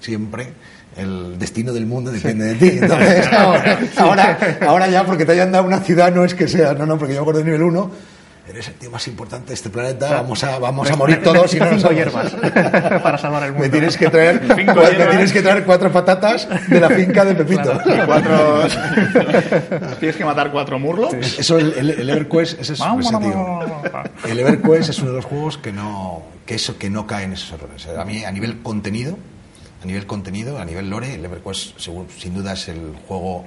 siempre el destino del mundo depende de ti. Entonces, (laughs) ahora, ahora, ahora ya porque te hayan dado una ciudad no es que sea, no, no, porque yo me acuerdo de nivel 1, eres el tío más importante de este planeta, vamos a, vamos a morir todos y no nos hierbas para salvar el mundo. Me tienes que traer, (laughs) Cinco me tienes que traer cuatro patatas de la finca de Pepito. Cuatro... (laughs) Tienes que matar cuatro murlocs. Eso, el, el, el EverQuest, ese es Vamos, ese vamos, vamos. El EverQuest es uno de los juegos que no que eso que no cae en esos errores. A mí a nivel contenido, a nivel contenido, a nivel lore, el EverQuest seguro- sin duda es el juego,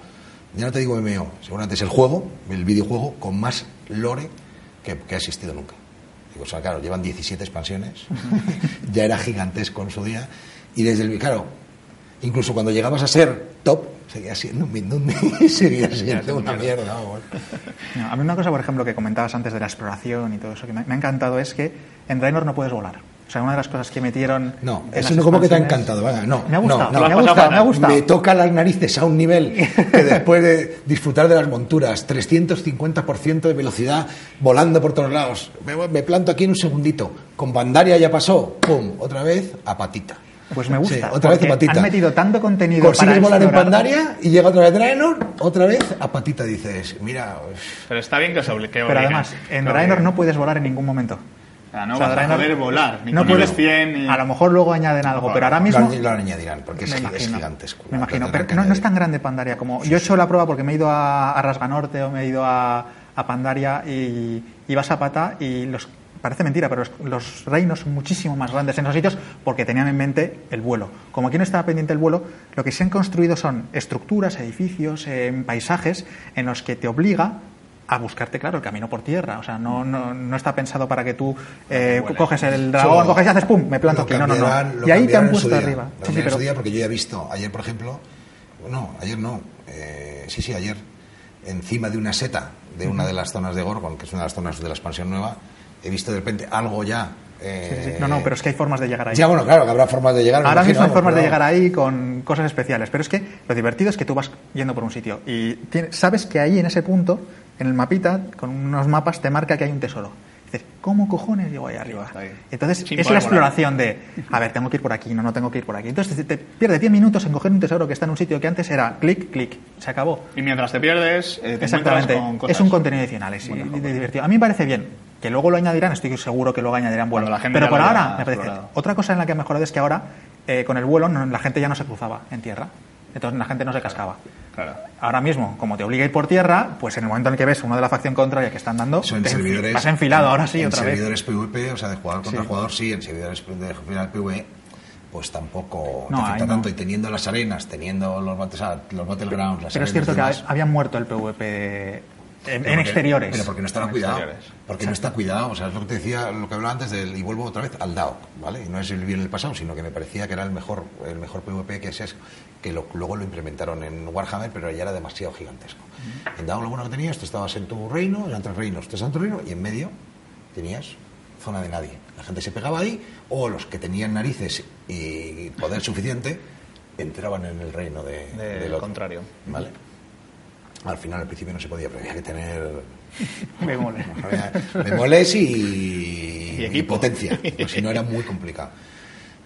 ya no te digo MMO, seguramente es el juego, el videojuego con más lore que, que ha existido nunca. Digo, o sea, claro, llevan 17 expansiones, (laughs) ya era gigantesco en su día y desde el claro, incluso cuando llegabas a ser top, seguía siendo un Mindundi (laughs) seguía siendo una mierda. No, a mí una cosa, por ejemplo, que comentabas antes de la exploración y todo eso, que me, me ha encantado es que en Draenor no puedes volar. O sea, una de las cosas que metieron... No, eso no como que te ha encantado, venga, no. Me ha gustado, no, me ha gustado, me ha gustado. Me toca las narices a un nivel que (laughs) después de disfrutar de las monturas, 350% de velocidad, volando por todos lados, me, me planto aquí en un segundito, con Bandaria ya pasó, pum, otra vez a patita. Pues me gusta, Sí, otra vez a patita. han metido tanto contenido Consigues volar en. Pandaria y llega otra vez Draenor, otra vez a patita, dices, mira, Pero está bien que se Pero además, en Draenor no puedes volar en ningún momento. Sea, no O sea, vas a poder volar. Ni no puedes, 100 ni... A lo mejor luego añaden algo, pero ahora mismo... lo, lo añadirán, porque es, gigantesco. Me imagino, pero no, no es tan grande Pandaria como... Yo he hecho la prueba porque me he ido a, a Rasganorte o me he ido a, a Pandaria y, y vas a Pata y los... Parece mentira, pero los, los reinos son muchísimo más grandes en esos sitios porque tenían en mente el vuelo. Como aquí no estaba pendiente el vuelo, lo que se han construido son estructuras, edificios, eh, paisajes en los que te obliga a buscarte, claro, el camino por tierra. O sea, no, no, no está pensado para que tú eh, coges el dragón, coges y haces pum, me planto aquí. No, no, no. Y ahí te han puesto día. arriba. Lo Sí, sí, pero día porque yo ya he visto, ayer por ejemplo, no, ayer no, eh, sí, sí, ayer, encima de una seta de una de las zonas de Gorgon, que es una de las zonas de la expansión nueva, he visto de repente algo ya. eh, Sí, sí. No, no, pero es que hay formas de llegar ahí. Ya, bueno, claro, que habrá formas de llegar. Ahora imagino, mismo hay vamos, formas de llegar ahí con cosas especiales, pero es que lo divertido es que tú vas yendo por un sitio y tiene- sabes que ahí en ese punto, en el mapita, con unos mapas, te marca que hay un tesoro. Dices, ¿cómo cojones llego ahí arriba? Ahí. Entonces Sin es la exploración de, a ver, tengo que ir por aquí, no, no tengo que ir por aquí. Entonces te, te pierdes 10 minutos en coger un tesoro que está en un sitio que antes era clic, clic, se acabó. Y mientras te pierdes, eh, te Exactamente. con cosas. Es un contenido adicional, es y- y divertido. A mí me parece bien. Que luego lo añadirán, estoy seguro que luego añadirán vuelo. Cuando la gente Pero por ahora, me parece. Otra cosa en la que ha mejorado es que ahora, eh, con el vuelo, no- la gente ya no se cruzaba en tierra. Entonces la gente no se cascaba. Claro. Ahora mismo, como te obliga a ir por tierra, pues en el momento en el que ves uno de la facción contraria que están dando, Eso en te- servidores. vas enfilado ahora sí, en otra vez. servidores PvP, o sea, de jugador contra Sí. jugador, sí, en servidores de final PvE, pues tampoco No, te afecta no. tanto. Y teniendo las arenas, teniendo los, sea, los battlegrounds, las Pero es cierto que habían muerto el PvP en, exteriores. Pero porque no estaba En cuidado. exteriores. Porque no está cuidado. O sea, es lo que te decía, lo que hablaba antes del, y vuelvo otra vez al DAO, ¿vale? Y no es el vivir en el pasado, sino que me parecía que era el mejor, el mejor PvP que es, que lo- luego lo implementaron en Warhammer, pero ya era demasiado gigantesco. En DAO lo bueno que tenías, tú estabas en tu reino, eran tres reinos, estabas en tu reino, y en medio tenías zona de nadie. La gente se pegaba ahí, o los que tenían narices y poder suficiente, entraban en el reino de, del otro. contrario. ¿Vale? Al final, al principio no se podía, pero había que tener (laughs) (laughs) Bemoles. Bemoles y, Y equipo. potencia, si no era muy complicado.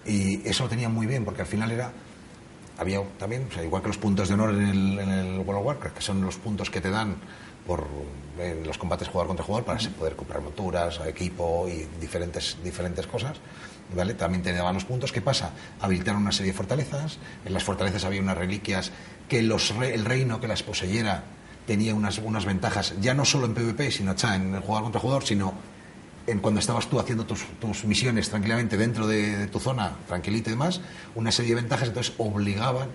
Y eso lo tenía muy bien, porque al final era. Había también, o sea, igual que los puntos de honor en el, en el World of Warcraft, que son los puntos que te dan por en los combates jugador contra jugador para poder comprar monturas, equipo y diferentes, diferentes cosas. También te daban los puntos. ¿Qué pasa? Habilitaron una serie de fortalezas. En las fortalezas había unas reliquias que los re- el reino que las poseyera tenía unas, unas ventajas, ya no solo en PvP, sino en el jugador contra jugador, sino en cuando estabas tú haciendo tus, tus misiones tranquilamente dentro de, de tu zona, tranquilito y demás, una serie de ventajas, entonces obligaban,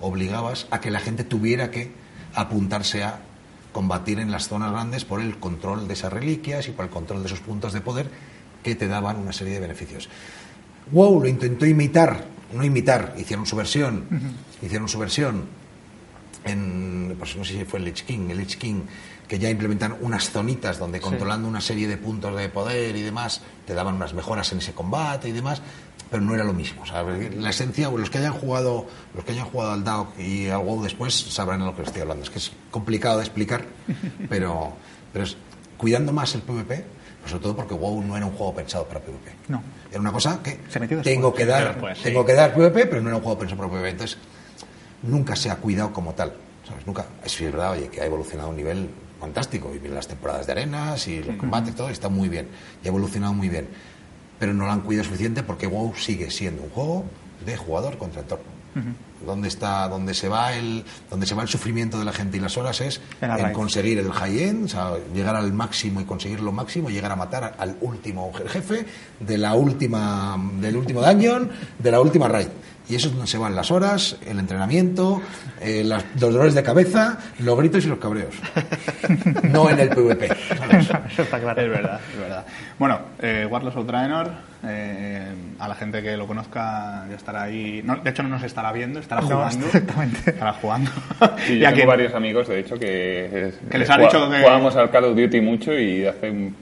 obligabas a que la gente tuviera que apuntarse a combatir en las zonas grandes por el control de esas reliquias y por el control de esos puntos de poder que te daban una serie de beneficios. WoW lo intentó imitar, no imitar, hicieron su versión, hicieron su versión en, pues no sé si fue el Lich King, el Lich King, que ya implementan unas zonitas donde controlando una serie de puntos de poder y demás, te daban unas mejoras en ese combate y demás, pero no era lo mismo. O sea, la esencia, los que hayan jugado, los que hayan jugado al DAO y al WoW después sabrán de lo que estoy hablando. Es que es complicado de explicar, (laughs) pero, pero es cuidando más el PvP, sobre todo porque WoW no era un juego pensado para PvP. No. Era una cosa que Se metió después. tengo que dar, Después, sí. tengo que dar PvP, pero no era un juego pensado para PvP. Entonces, nunca se ha cuidado como tal. ¿sabes? Nunca. Es verdad, oye, que ha evolucionado a un nivel fantástico. Y las temporadas de arenas y los combates, todo está muy bien. Y ha evolucionado muy bien. Pero no lo han cuidado suficiente porque WoW sigue siendo un juego de jugador contra entorno. Donde está, donde se va el, donde se va el sufrimiento de la gente y las horas es En la en raíz. conseguir el high end, o sea, llegar al máximo y conseguir lo máximo, llegar a matar al último jefe de la última, del último dungeon, de la última raid. Y eso es donde se van las horas, el entrenamiento, eh, las- los dolores de cabeza, los gritos y los cabreos. (laughs) No en el PvP. ¿sabes? Eso está claro. Es verdad, es verdad. Bueno, eh, Warlords of Draenor, eh, a la gente que lo conozca ya estará ahí. no, de hecho, no nos estará viendo, estará No, jugando. exactamente. Estará jugando. (laughs) Sí, Y yo tengo varios amigos, de hecho, que, es- Que les han dicho que- Jugábamos al Call of Duty mucho y hace un-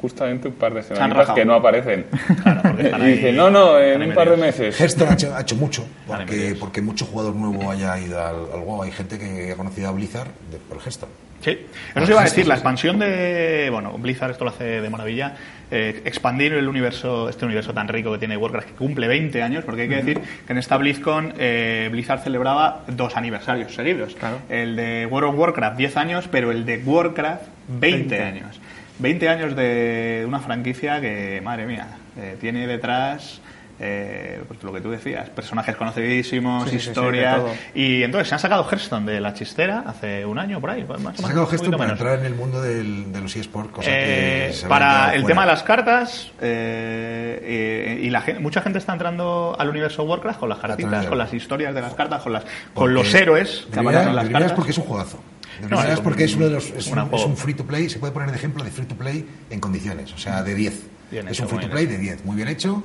justamente un par de semanas que no aparecen. (laughs) Claro, (laughs) y dicen, no, no, en un par de meses. Hearthstone ha hecho, ha hecho mucho, porque, porque mucho jugador nuevo haya ido al, al WoW. Hay gente que ha conocido a Blizzard de- por Hearthstone. Sí, eso se iba a decir, la expansión de, bueno, Blizzard esto lo hace de maravilla, eh, expandir el universo, este universo tan rico que tiene Warcraft, que cumple 20 años, porque hay que decir que en esta BlizzCon eh, Blizzard celebraba dos aniversarios seguidos. Claro. El de World of Warcraft 10 años, pero el de Warcraft 20, 20. años. 20 años de una franquicia que, madre mía, eh, tiene detrás... eh, pues lo que tú decías, personajes conocidísimos, Sí, sí, sí, sí, historias. todo. y entonces se han sacado Hearthstone de la chistera hace un año por ahí. Más Se ha menos, sacado Hearthstone para menos. entrar en el mundo del- de los eSports, cosa Eh, que se para el fuera. tema de las cartas eh, eh, y la gente, mucha gente está entrando al universo Warcraft con las cartitas, con las historias de las cartas, con las con los héroes que aparecen las cartas. porque es un juegazo. De No, es porque es uno de los es un es un free to play, se puede poner de ejemplo de free to play en condiciones, o sea, de 10. Bien es hecho, un free to play de 10, muy bien hecho.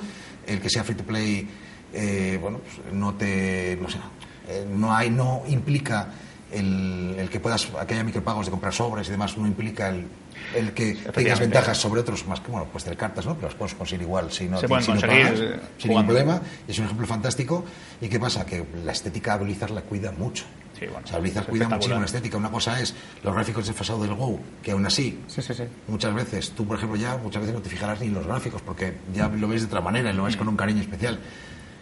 El que sea free to play eh, bueno, pues no te no sé, eh, no hay no implica el, el que puedas que haya micropagos de comprar sobres y demás no implica el, el que tengas ventajas sobre otros más que bueno pues tener cartas no pero las puedes conseguir igual si no Se pueden si no pagas, eh, sin ningún problema. Es un ejemplo fantástico. Y qué pasa que la estética Blizzard la cuida mucho Sí, bueno, o sea, Blizzard es cuida muchísimo la estética. Una cosa es los gráficos desfasados del WoW, que aún así, Sí, sí, sí. muchas veces, tú por ejemplo ya, muchas veces no te fijarás ni en los gráficos, porque ya lo ves de otra manera y lo ves con un cariño especial.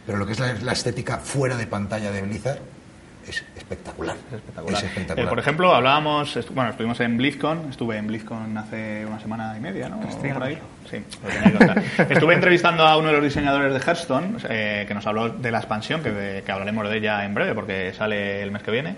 Pero lo que es la, la estética fuera de pantalla de Blizzard es espectacular. Es espectacular. Es espectacular. Eh, por ejemplo, hablábamos, estu- bueno, estuvimos en BlizzCon, estuve en BlizzCon hace una semana y media, ¿no? Por ahí. Sí, lo tenía que contar. (laughs) Estuve entrevistando a uno de los diseñadores de Hearthstone, eh, que nos habló de la expansión, que, que hablaremos de ella en breve, porque sale el mes que viene.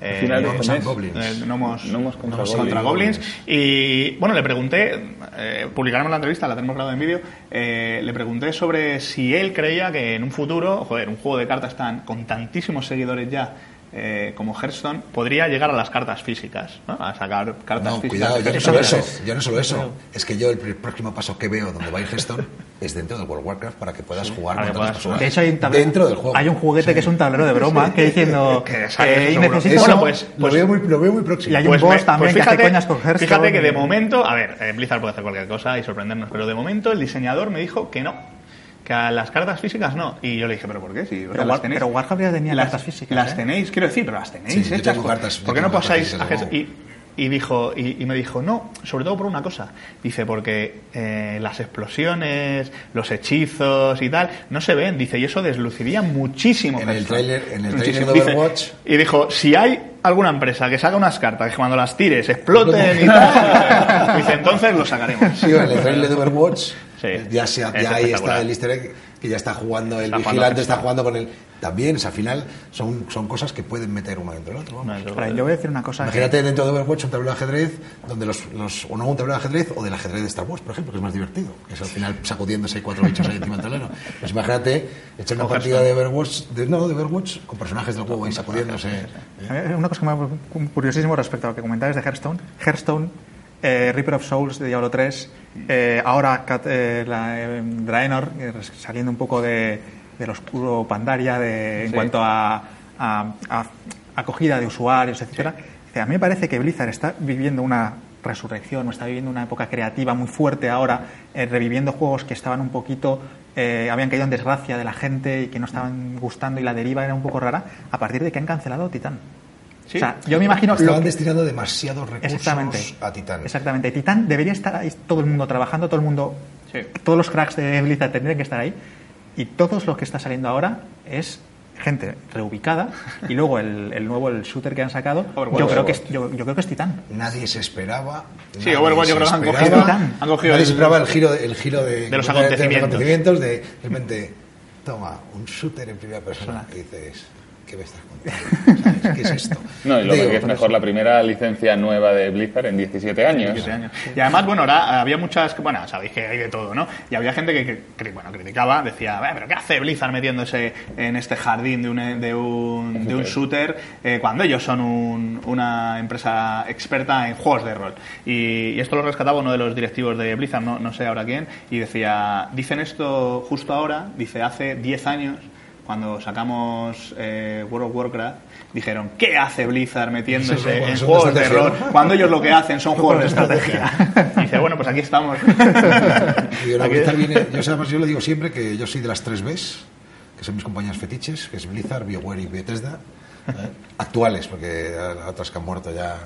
Eh, Gnomes este and. Goblins. eh, Gnomos, Gnomos contra Gnomos Goblins. contra Goblins. Y bueno, le pregunté, eh, publicaremos la entrevista, la tenemos grabada en vídeo, eh, le pregunté sobre si él creía que en un futuro, joder, un juego de cartas tan, con tantísimos seguidores ya eh, como Hearthstone, podría llegar a las cartas físicas, ¿no? a sacar cartas No, físicas. cuidado, ya no solo eso, ya no solo eso. Es que yo el pr- próximo paso que veo donde va a ir Hearthstone (laughs) es dentro del World of Warcraft para que puedas jugar para que con otras puedas personas. De hecho, hay un, tablero- dentro del juego. hay un juguete que es un tablero de broma que diciendo (laughs) Que eh, necesito Bueno, pues- lo, veo muy, lo veo muy próximo. Y hay un boss también que hace coñas con Hearthstone. Fíjate que de momento, a ver, eh, Blizzard puede hacer cualquier cosa y sorprendernos, pero de momento el diseñador me dijo que no. Que a las cartas físicas no. Y yo le dije, ¿pero por qué? Si, o sea, Pero las tenéis. pero Warcraft ya tenía las, cartas físicas, Las ¿eh? tenéis, quiero decir, pero las tenéis Sí, yo hechas. tengo ¿Por- cartas- ¿Por qué no pasáis a. Y y dijo y, y me dijo no sobre todo por una cosa dice porque eh, las explosiones los hechizos y tal no se ven dice y eso desluciría muchísimo En el Hearthstone". tráiler- en el tráiler de Dice- Overwatch- y dijo si hay alguna empresa que saca unas cartas que cuando las tires exploten y (laughs) tal dice entonces lo sacaremos Sí, en el trailer de Overwatch Sí, ya, se, es ya ahí está el easter egg que ya está jugando el Está jugando vigilante, está jugando con el... También, o sea, al final son, son cosas que pueden meter uno dentro del otro. vamos. No, eso- Ahora, yo voy a decir una cosa. que- Imagínate dentro de Overwatch un tablero de ajedrez donde los, los o no un tablero de ajedrez o del ajedrez de Star Wars, por ejemplo, que es más divertido, que es al final sacudiéndose cuatro bichos ahí encima del tablero. Pues imagínate echar una partida de Overwatch, de, no, de Overwatch con personajes del juego ahí sacudiéndose. Eh, Una cosa que me ha curiosísimo respecto a lo que comentabas de Hearthstone. Hearthstone, eh, Reaper of Souls de Diablo 3, eh, ahora eh, la, eh, Draenor, eh, saliendo un poco de, del oscuro Pandaria de, en cuanto a, a- a acogida de usuarios, etcétera. A mí me parece que Blizzard está viviendo una resurrección o está viviendo una época creativa muy fuerte ahora, eh, reviviendo juegos que estaban un poquito, eh, habían caído en desgracia de la gente y que no estaban gustando y la deriva era un poco rara, a partir de que han cancelado Titán. Sí. O sea, yo me imagino... lo Estaban que- destinando demasiados recursos Exactamente. a Titán. Exactamente. Titán debería estar ahí todo el mundo trabajando, todo el mundo, Sí. todos los cracks de Blizzard tendrían que estar ahí. Y todos los que está saliendo ahora es gente reubicada y luego el, el nuevo el shooter que han sacado Overwatch. yo creo que es, yo, yo creo que es Titán Nadie se esperaba. Sí, Overwatch yo creo que han cogido- han cogido nadie el- se esperaba el giro, de- el giro de, De los acontecimientos. acontecimientos, de, de repente, toma, un shooter en primera persona. Y dices, ¿qué me estás contando? ¿Sabes? ¿Qué es esto? (laughs) No, y lo Digo, que es mejor, eso. la primera licencia nueva de Blizzard en 17 años. 17 años. Y además, bueno, ahora había muchas, bueno, sabéis que hay de todo, ¿no? Y había gente que, que- que, bueno, criticaba, decía, "Eh, pero ¿qué hace Blizzard metiéndose en este jardín de un, de un, de un shooter eh, cuando ellos son un- una empresa experta en juegos de rol? Y, y esto lo rescataba uno de los directivos de Blizzard, no, no sé ahora quién, y decía, dicen esto justo ahora, dice, hace 10 años cuando sacamos eh, World of Warcraft, dijeron, ¿qué hace Blizzard metiéndose Sí, en juegos de estrategia, rol? ¿no? Cuando ellos lo que hacen son (laughs) juegos de estrategia. (laughs) Y dice, bueno, pues aquí estamos. La Blizzard viene- yo, lo digo siempre que yo soy de las tres Bs, que son mis compañías fetiches, que es Blizzard, BioWare y Bethesda, ¿eh? (laughs) actuales, porque otras que han muerto ya.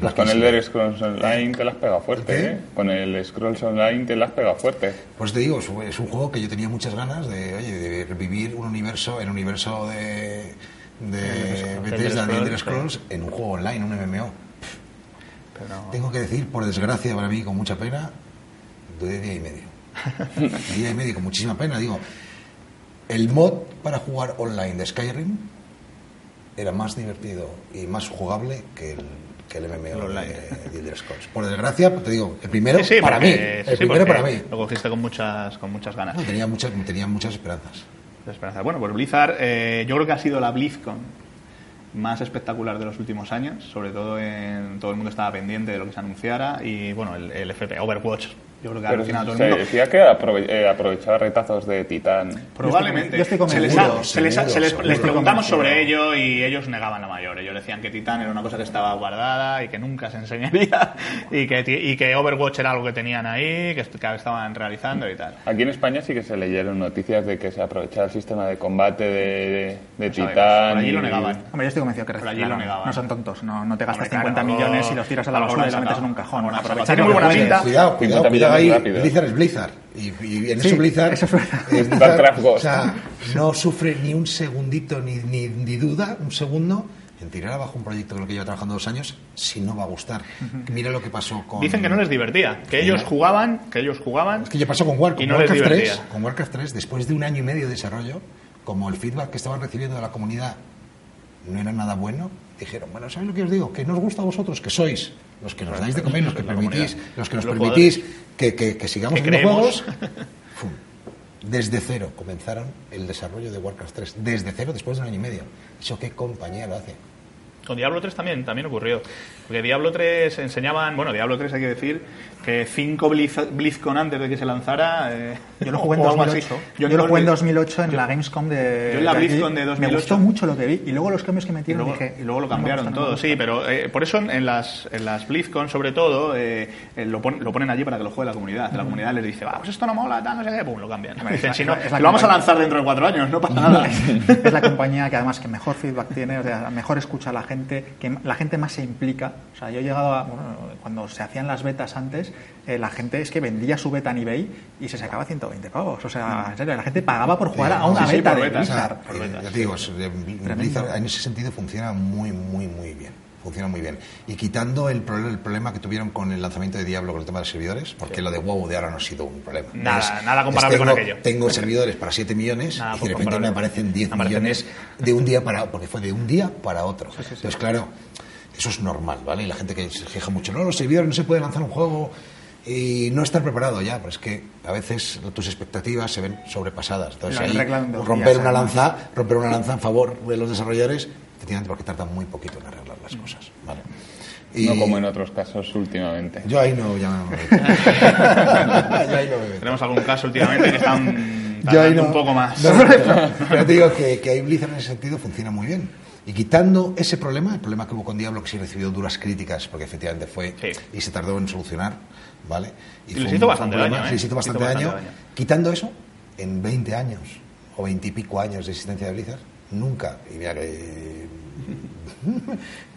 Pues con el Elder Scrolls Online te las pegado fuerte, ¿Qué? ¿eh? Con el Scrolls Online te las pegado fuerte. Pues te digo, es un- juego que yo tenía muchas ganas de, oye, de revivir un universo, el universo de, de Bethesda, de Elder Scrolls, en un juego online, un MMO. Pero- Tengo que decir, por desgracia para mí, con mucha pena, de día y medio. (laughs) día y medio, con muchísima pena. Digo, el mod para jugar online de Skyrim era más divertido y más jugable que el, que el MMO de, de Elder Scrolls. Por desgracia, te digo, el primero Sí, sí, para mí. El sí, primero para mí. Lo cogiste con muchas, con muchas ganas. No, tenía, muchas, tenía muchas esperanzas. de esperanza. Bueno, pues Blizzard, eh, yo creo que ha sido la BlizzCon más espectacular de los últimos años, sobre todo en todo el mundo estaba pendiente de lo que se anunciara y bueno, el, el FP, Overwatch, yo creo que Pero alucinado a todo se el mundo. decía que aprove- eh, aprovechaba retazos de Titán. Probablemente. Yo estoy se les, convencido, ha- se les, ha- se les- les preguntamos sobre ello y ellos negaban la mayor. Ellos decían que Titan era una cosa que estaba guardada y que nunca se enseñaría (laughs) y que, y que Overwatch era algo que tenían ahí, que, que estaban realizando y tal. Aquí en España sí que se leyeron noticias de que se aprovechaba el sistema de combate de, de, de No sabemos, Titán. por allí lo negaban. Hombre, yo estoy convencido que Por allí lo negaban. No son tontos, no, no te gastas Hombre, 50 claro, millones y los tiras a la basura y habrán lo metes en un cajón. Tiene muy buena pinta. Cuidado, 50 cuidado, ahí. rápido. Blizzard es Blizzard. Y, y en Sí, eso Blizzard, eso es verdad. eh, Blizzard, o sea, no sufre ni un segundito ni, ni, ni duda, un segundo, en tirar abajo un proyecto con el que lleva trabajando dos años si no va a gustar. Mira lo que pasó con. Dicen que no les divertía, que ellos jugaban, que ellos jugaban. Es que ya pasó con, War- Y con no les Warcraft 3. divertía. Con Warcraft 3, después de un año y medio de desarrollo, como el feedback que estaban recibiendo de la comunidad no era nada bueno, dijeron, bueno, ¿sabéis lo que os digo? Que no os gusta a vosotros, que sois los que nos dais de comer, los que permitís, los que nos Los permitís que, que- que sigamos haciendo creemos. juegos. (laughs) Fum. Desde cero comenzaron el desarrollo de Warcraft 3. Desde cero, después de un año y medio. ¿Eso qué compañía lo hace? Con Diablo 3 también, también ocurrió. Porque Diablo 3 enseñaban, bueno, Diablo 3 hay que decir que cinco Blizz- BlizzCon antes de que se lanzara. eh, Yo lo jugué en o algo así. 2008. Yo lo jugué en 2000 2008 en la Gamescom de. yo en la. BlizzCon de 2008. Me gustó mucho lo que vi y luego los cambios que Y metieron luego, dije. y luego lo cambiaron no todo, sí, pero eh, por eso en las, en las BlizzCon, sobre todo, eh, lo, pon- lo ponen allí para que lo juegue la comunidad. La comunidad les dice, va, pues esto no mola, tal, no sé qué, pum, lo cambian. Dicen, si no, lo vamos a lanzar dentro de cuatro años, no pasa (laughs) nada. es la compañía que además que mejor feedback tiene, o sea, mejor escucha a la gente. Gente que la gente más se implica. O sea, yo he llegado a. Bueno, cuando se hacían las betas antes, eh, la gente es que vendía su beta en eBay y se sacaba 120 pavos. O sea, en serio, la gente pagaba por jugar a una Sí, sí, beta por de betas. Blizzard. Por Eh, ya te digo, eh, Blizzard en ese sentido funciona muy, muy, muy bien. Funciona muy bien. Y quitando el, pro- el problema que tuvieron con el lanzamiento de Diablo con el tema de los servidores, porque lo de WoW de ahora no ha sido un problema. Nada, nada comparable tengo, con aquello. Tengo (laughs) servidores para 7 millones Nada y de repente comparable. me aparecen 10 Me aparecen millones de un día para porque fue de un día para otro. Entonces, claro, eso es normal, ¿vale? Y la gente que se queja mucho, no, los servidores no se puede lanzar un juego y no estar preparado ya, pero es que a veces tus expectativas se ven sobrepasadas. Entonces, ahí, romper una lanza, romper una lanza en favor de los desarrolladores, efectivamente porque tardan muy poquito en arreglar las cosas, ¿vale? Y No como en otros casos últimamente. yo ahí no, ya no me meto. (laughs) yo ahí no me meto. Tenemos algún caso últimamente que están Yo ahí tardando no- un poco más. No, no. Pero te digo que, que ahí Blizzard en ese sentido funciona muy bien. Y quitando ese problema, el problema que hubo con Diablo, que sí recibió duras críticas, porque efectivamente fue Sí. y se tardó en solucionar, ¿vale? Y les un- hizo bastante daño, ¿eh? les hizo bastante, Hizo bastante daño. daño. Quitando eso, en 20 años o 20 y pico años de existencia de Blizzard, nunca, y mira que,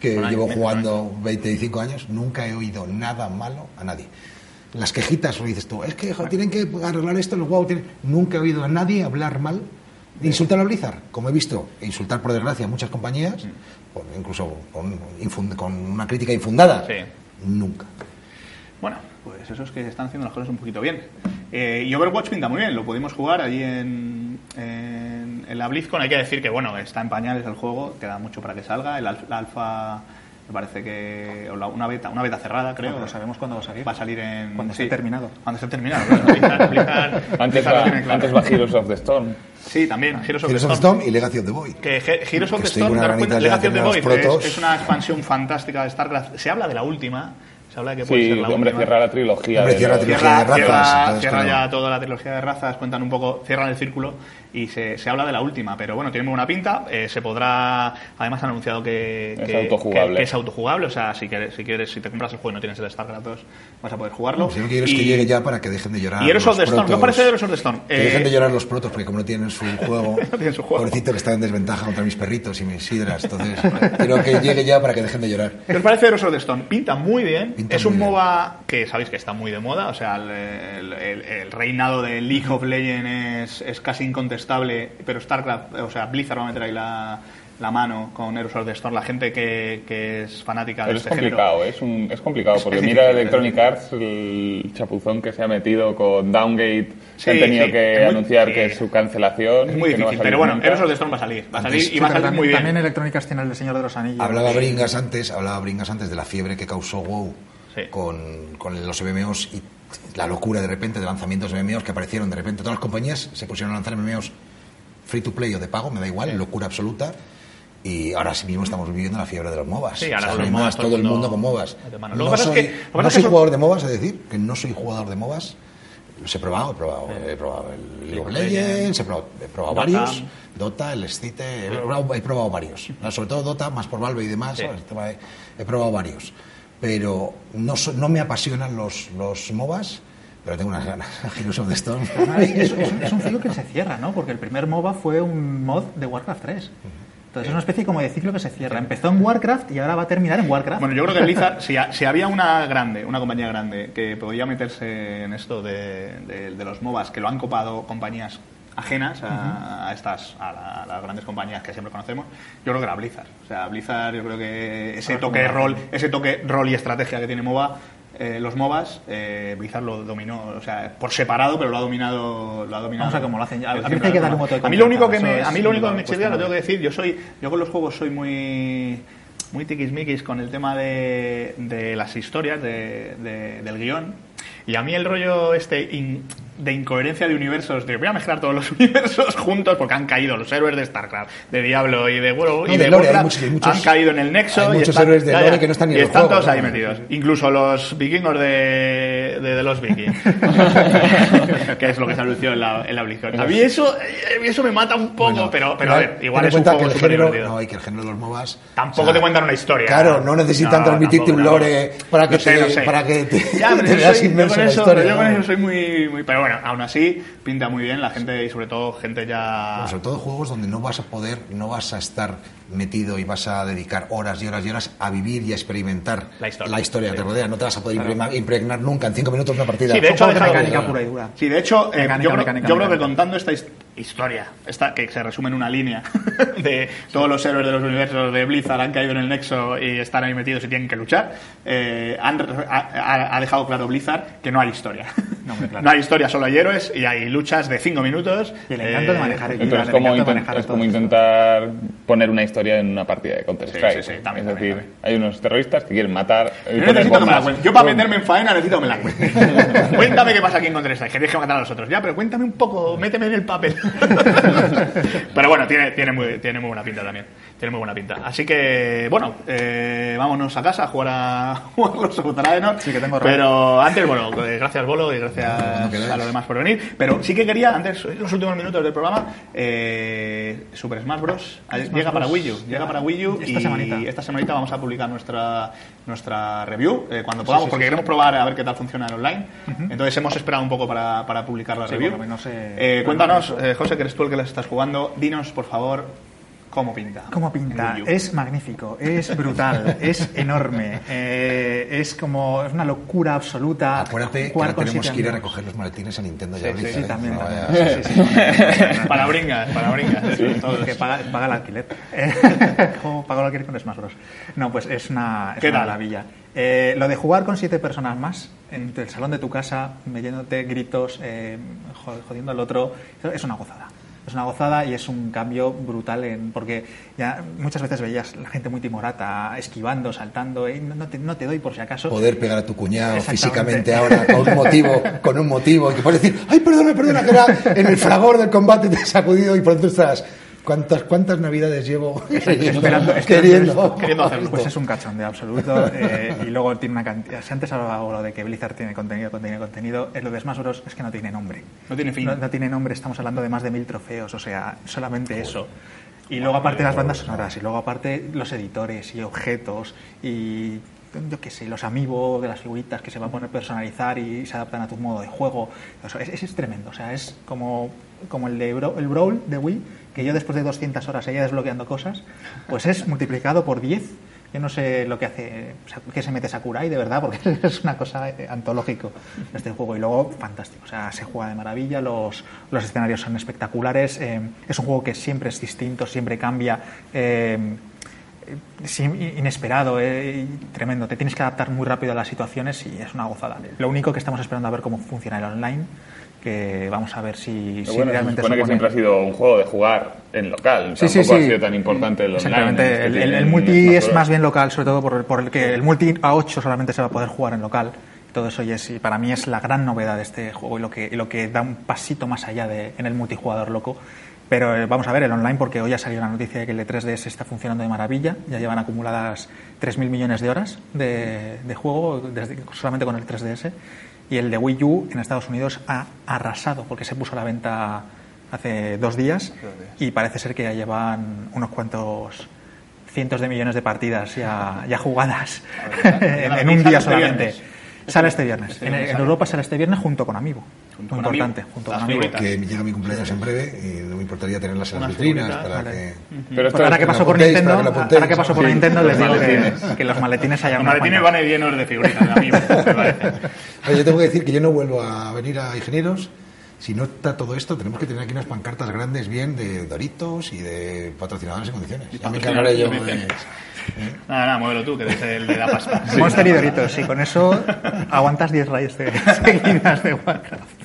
(laughs) que llevo jugando 25 años, nunca he oído nada malo a nadie. Las quejitas, lo dices tú, es que tienen que arreglar esto, los guau, tienen... Nunca he oído a nadie hablar mal, insultar a Blizzard, como he visto, e insultar por desgracia a muchas compañías, por- incluso con, con una crítica infundada. Sí. Nunca. Bueno, pues eso es que están haciendo las cosas un poquito bien. Eh, y Overwatch pinta muy bien, lo pudimos jugar allí en, en, en la BlizzCon. Hay que decir que, bueno, está en pañales el juego, queda mucho para que salga. El alfa, me parece que. o la- una beta una beta cerrada, creo. Pero sabemos cuándo va a salir. Va a salir en. Cuando esté terminado. Cuando esté terminado, claro. Blizzard- Blizzard- (laughs) Antes Blizzard va, claro. antes va Heroes of the Storm. Sí, también, Heroes of Heroes the Storm. Storm y Legacy of the Void. Que He- Heroes of Que the Storm, Legacy of the Void es, es una expansión fantástica de StarCraft. Se habla de la última, se habla de que puede Sí, ser la hombre, última. cierra la trilogía. Hombre, de cierra la Cierra, de razas, cierra- entonces, cierra claro. ya toda la trilogía de razas, cuentan un poco, cierran el círculo y se, se habla de la última, pero bueno, tiene muy buena pinta. eh, se podrá, además han anunciado que, Es que- autojugable. que- que es autojugable, o sea, si quieres, si quieres, si te compras el juego y no tienes el StarCraft 2, vas a poder jugarlo. Si lo que quiero es Y- que llegue ya para que dejen de llorar. Y Heroes of the Storm, ¿qué os parece de Heroes of the Storm? Que Eh, dejen de llorar los protos porque como no tienen su juego, (laughs) No tienen su juego. pobrecito que está en desventaja contra mis perritos y mis sidras, entonces quiero que llegue ya para que dejen de llorar. ¿Qué os parece Heroes of the Storm? Pinta muy bien. Pinta es un bien. MOBA que sabéis que está muy de moda. O sea, el, el- el- el reinado de League of Legends es, es casi incontestable. Pero StarCraft, o sea, Blizzard va a meter ahí la, la mano con Heroes of the Storm. La gente que, que es fanática Pero de es este complicado, es, un, es complicado, porque es mira Electronic Arts, el chapuzón que se ha metido con Downgate, Sí, que han tenido sí, que muy- anunciar sí. que es su cancelación. Es muy no difícil. pero bueno, nunca. Heroes of the Storm va a salir. Va a salir Antes- y va a salir muy bien. también Electronic Arts tiene el Señor de los Anillos. Hablaba Sí. Bringas antes, hablaba Bringas antes de la fiebre que causó WoW Sí. con, con los MMOs y la locura de repente de lanzamientos de MMOs que aparecieron de repente. Todas las compañías se pusieron a lanzar MMOs free to play o de pago, me da igual, locura absoluta. Y ahora sí mismo estamos viviendo la fiebre de los MOBAs. Sí, ahora O sea, los MOBAs todo el todo el mundo con MOBAs. No pasa es soy, que- no es que soy eso- jugador de MOBAs, es decir, que no soy jugador de MOBAs. Los he probado, he probado, he probado el League of Legends, he probado, he probado Dota. varios, Dota, el Excite, he probado, he probado varios. Sobre todo Dota, más por Valve y demás, Sí. he probado varios. Pero no, so- no me apasionan los, los MOBAs, pero tengo unas ganas. Heroes of the Storm. Ah, Es, es- es un- es un ciclo que se cierra, ¿no? Porque el primer MOBA fue un mod de Warcraft 3. Entonces es una especie como de ciclo que se cierra. Empezó en Warcraft y ahora va a terminar en Warcraft. Bueno, yo creo que Blizzard, (laughs) si, ha- si había una grande, una compañía grande que podía meterse en esto de, de- de los MOBAs, que lo han copado compañías ajenas a, a estas, a, la- a las grandes compañías que siempre conocemos, yo creo que era Blizzard. O sea, Blizzard, yo creo que ese Ahora toque como rol, ese toque rol y estrategia que tiene MOBA, eh, los MOBAs, eh, Blizzard lo dominó, o sea, por separado, pero lo ha dominado, lo ha dominado. Vamos a ver cómo lo hacen. A- a hay que un voto de A mí lo único que me, a mí lo único que me chirría, lo tengo que decir, yo soy, yo con los juegos soy muy muy tiquismiquis con el tema de, de las historias, de, de- del guion. Y a mí el rollo este in- de incoherencia de universos, de voy a mezclar todos los (laughs) universos juntos porque han caído los héroes de StarCraft, de Diablo y de WoW No, y de de, lore, Warcraft, muchos- han caído en el nexo. hay y muchos están- héroes de lore ya, que no están ni y en el están todos ahí metidos. Incluso los vikingos de, de, de los vikings. (laughs) que es lo que se anunció en la, en la BlizzCon. A mí eso, eh, eso me mata un poco, Bueno, pero, pero a ver, igual es un juego que el género, divertido. no, y que el género de los MOBAs Tampoco te cuentan una historia. Claro, no necesitan No, transmitirte un lore para que te, para que te, (laughs) veas inmerso con en la eso, historia. yo con eso soy muy, muy... Pero bueno, aún así pinta muy bien la gente y sobre todo gente ya... Bueno, sobre todo juegos donde no vas a poder, no vas a estar metido y vas a dedicar horas y horas y horas a vivir y a experimentar La historia. que te rodea. No te vas a poder impregnar, impregnar nunca en cinco minutos una partida. Sí, de hecho, de mecánica pura y dura. Sí, de hecho, eh, Mecánica, yo, creo, mecánica, yo creo que contando esta his- historia, esta que se resume en una línea (laughs) de todos los héroes de los universos de Blizzard han caído en el nexo y están ahí metidos y tienen que luchar, eh, han ha- ha dejado claro Blizzard que no hay historia. (laughs) No, hombre, claro. No hay historia, solo hay héroes y hay luchas de cinco minutos. Y el encanto eh, de manejar el Entonces, como inten- manejar es como esto. intentar poner una historia en una partida de Counter-Strike. Sí, sí, sí, también, es también, decir, hay unos terroristas que quieren matar. Yo necesito que me la bombas. cuentes. Yo para meterme en faena necesito que me la cuentes. cuéntame qué pasa aquí en Counter-Strike, que tienes que matar a los otros. Ya, pero cuéntame un poco, méteme en el papel. (laughs) pero bueno, tiene, tiene, muy, tiene muy buena pinta también. Tiene muy buena pinta. Así que, bueno, eh, vámonos a casa a jugar a (laughs) jugar los Draenor. Sí, que tengo. Pero antes, bueno, eh, gracias Bolo y gracias a los demás por venir. Pero sí que quería, antes, en los últimos minutos del programa, eh, Super Smash Bros. llega para. Wii U. Llega para Wii U Esta y semanita. esta semanita vamos a publicar nuestra nuestra review eh, cuando podamos, porque queremos probar a ver qué tal funciona el online. Entonces hemos esperado un poco para, para publicar la review. bueno, cuéntanos, José, que eres tú el que las estás jugando, dinos por favor cómo pinta. ¿Cómo pinta? Es magnífico, es brutal, (laughs) es enorme, eh, es como es una locura absoluta. Acuérdate que ahora tenemos que ir a recoger los maletines a Nintendo y Sí, a sí, ¿eh? también, No también. vaya- Sí, sí, sí. (laughs) para bringas, para bringas. que paga, paga el alquiler. (laughs) ¿Cómo pago el alquiler con Smash Bros? No, pues es una, es ¿Qué una maravilla. Eh, lo de jugar con siete personas más en el salón de tu casa, metiéndote gritos, eh, jo- jodiendo al otro, es una gozada. Es una gozada y es un cambio brutal en, porque ya muchas veces veías la gente muy timorata, esquivando, saltando, eh, no, te, no te doy por si acaso. Poder pegar a tu cuñado físicamente ahora con un motivo, (laughs) con un motivo, y que puedes decir, ay, perdona, perdona, que era en el fragor del combate te he sacudido y pronto estás. ¿Cuántas, cuántas navidades llevo (laughs) (laughs) Esperando- queriendo, esperando Queriendo hacerlo. Pues es un cachondeo absoluto. eh, y luego tiene una cantidad. Si antes hablaba lo de que Blizzard tiene contenido, contenido, contenido, eh, lo de Smash Bros. es que no tiene nombre. No tiene fin. No, no tiene nombre, estamos hablando de más de mil trofeos, o sea, solamente eso. Y luego aparte las bandas sonoras, y luego aparte los editores y objetos y yo qué sé, los amigos de las figuritas que se va a poner personalizar y se adaptan a tu modo de juego. Eso es, es- es tremendo, o sea, es como, como el, de Bro- el Brawl de Wii, que yo después de 200 horas seguía desbloqueando cosas, pues es multiplicado por 10. Yo no sé lo que hace, que se mete Sakurai de verdad, porque (laughs) es una cosa eh, antológico este juego. Y luego, fantástico, o sea, se juega de maravilla, los, los escenarios son espectaculares, eh, es un juego que siempre es distinto, siempre cambia. eh, inesperado, eh, tremendo. Te tienes que adaptar muy rápido a las situaciones y es una gozada. Lo único que estamos esperando a ver cómo funciona el online, que vamos a ver si, si bueno, se realmente supone que supone- siempre ha sido un juego de jugar en local. Sí, sí, Tampoco sí. ha sido tan importante el online. Exactamente. este El, el- el multi es más bien local, sobre todo por, por el que el multi a 8 solamente se va a poder jugar en local. Todo eso y, es, y para mí es la gran novedad de este juego y lo que, y lo que da un pasito más allá de, en el multijugador loco. Pero eh, vamos a ver el online porque hoy ha salido la noticia de que el E3DS está funcionando de maravilla. Ya llevan acumuladas 3.000 millones de horas de, de juego desde, solamente con el 3DS. Y el de Wii U en Estados Unidos ha arrasado porque se puso a la venta hace dos días y parece ser que ya llevan unos cuantos cientos de millones de partidas ya, ya jugadas en, (laughs) en un ¿Sale día solamente. Sale este viernes. Este En, viernes en. Europa sale este viernes junto con Amigo. Junto Muy con importante, junto Las con Amigo. que llega mi cumpleaños en breve y no me importaría tenerlas en las vitrinas para vale. que... Pero esto Pues ahora es- que pasó lo por Nintendo, para que ahora que pasó por Sí, Nintendo les los digo que, maletines. que los maletines hayan Los maletines van llenos de figuritas, de. Oye, yo tengo que decir que yo no vuelvo a venir a Ingenieros. Si no está todo esto, tenemos que tener aquí unas pancartas grandes bien de Doritos y de patrocinadores en condiciones. Ya me encargaré yo de... Nada, nada, muévelo tú, que eres el de la pasta. Monster y Doritos, sí, con eso aguantas 10 rayos de, seguidas de Warcraft.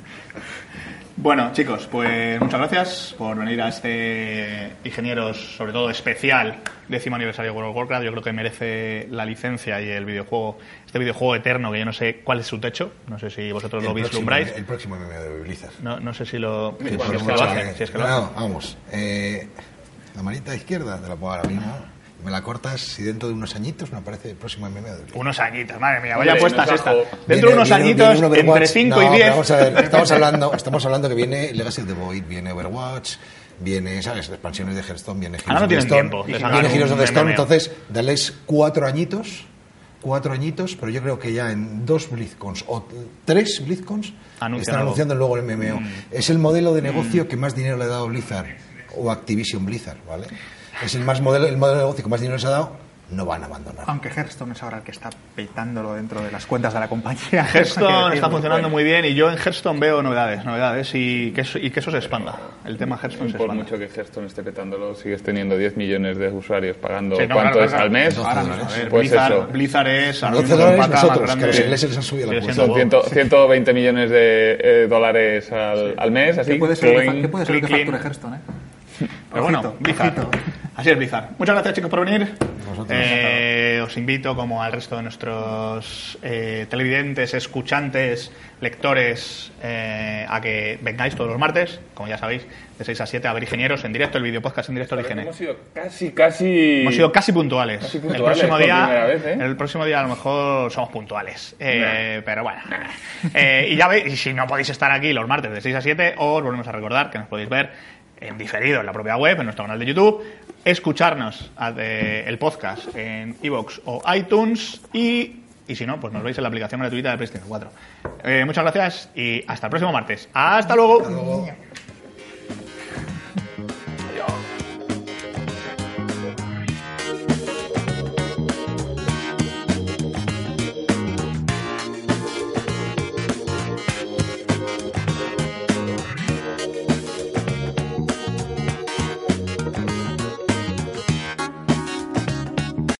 Bueno, chicos, pues muchas gracias por venir a este Ingenieros, sobre todo especial, décimo aniversario de World of Warcraft. Yo creo que merece la licencia y el videojuego, este videojuego eterno que yo no sé cuál es su techo, no sé si vosotros lo el próximo, vislumbráis. el próximo MMO de Blizzard. No, no sé si lo, si Que es que lo hacen, que- si es que lo No, vamos. eh, la manita izquierda te la pongo ahora mismo. Me la cortas y dentro de unos añitos me aparece el próximo MMO de Blizzard. Unos añitos, madre mía, vaya puestas no es esta. Dentro de unos viene- añitos, viene un entre Overwatch. 5 No, y pero 10. Vamos a ver, estamos (laughs) hablando, estamos hablando que viene Legacy of the Void, viene Overwatch, viene, ¿sabes? Expansiones de Hearthstone, viene Heroes Ahora no of the tienen tiempo viene Heroes of the Storm, entonces dales cuatro añitos, cuatro añitos, pero yo creo que ya en dos BlizzCons o tres BlizzCons Anuncian están algo. anunciando luego el MMO. Mm. Es el modelo de negocio que más dinero le ha dado Blizzard o Activision Blizzard, ¿vale? Es el más modelo, el modelo de negocio que más dinero les ha dado. No van a abandonar. Aunque Hearthstone es ahora el que está petándolo dentro de las cuentas de la compañía. (laughs) Hearthstone está funcionando muy bien y yo en Hearthstone veo novedades, novedades y que eso, y que eso se expanda. El tema Hearthstone se Por expanda. mucho que Hearthstone esté petándolo, sigues teniendo 10 millones de usuarios pagando. Sí, no, ¿Cuánto claro, es claro, al mes? Ahora a ver, Pues Blizzard, eso. Blizzard es ahora 12 mismo dólares nosotros, que los ingleses les han subido la siendo Son WoW. 100 120 millones de eh, dólares al, al mes, así. ¿Qué puede ser, el que fa- clean. ¿qué puede ser el que clean. Hearthstone, eh? Pero bueno, Ojito, Blizzard. Así es Blizzard. Muchas gracias chicos por venir. Eh, os invito, como al resto de nuestros eh, televidentes, escuchantes, lectores, eh, a que vengáis todos los martes, como ya sabéis, de 6 a 7 a ver Ingenieros en directo, el video podcast en directo de IGN. Hemos sido casi, casi. Hemos sido casi puntuales. Casi el próximo día, vez, ¿eh? el próximo día a lo mejor somos puntuales. Eh, Pero bueno. Eh, y ya veis, y si no podéis estar aquí los martes de 6 a 7, os volvemos a recordar que nos podéis ver en diferido en la propia web, en nuestro canal de YouTube, escucharnos el podcast en iVoox o iTunes y, y si no, pues nos veis en la aplicación gratuita de PlayStation 4. Eh, muchas gracias y hasta el próximo martes. Hasta luego.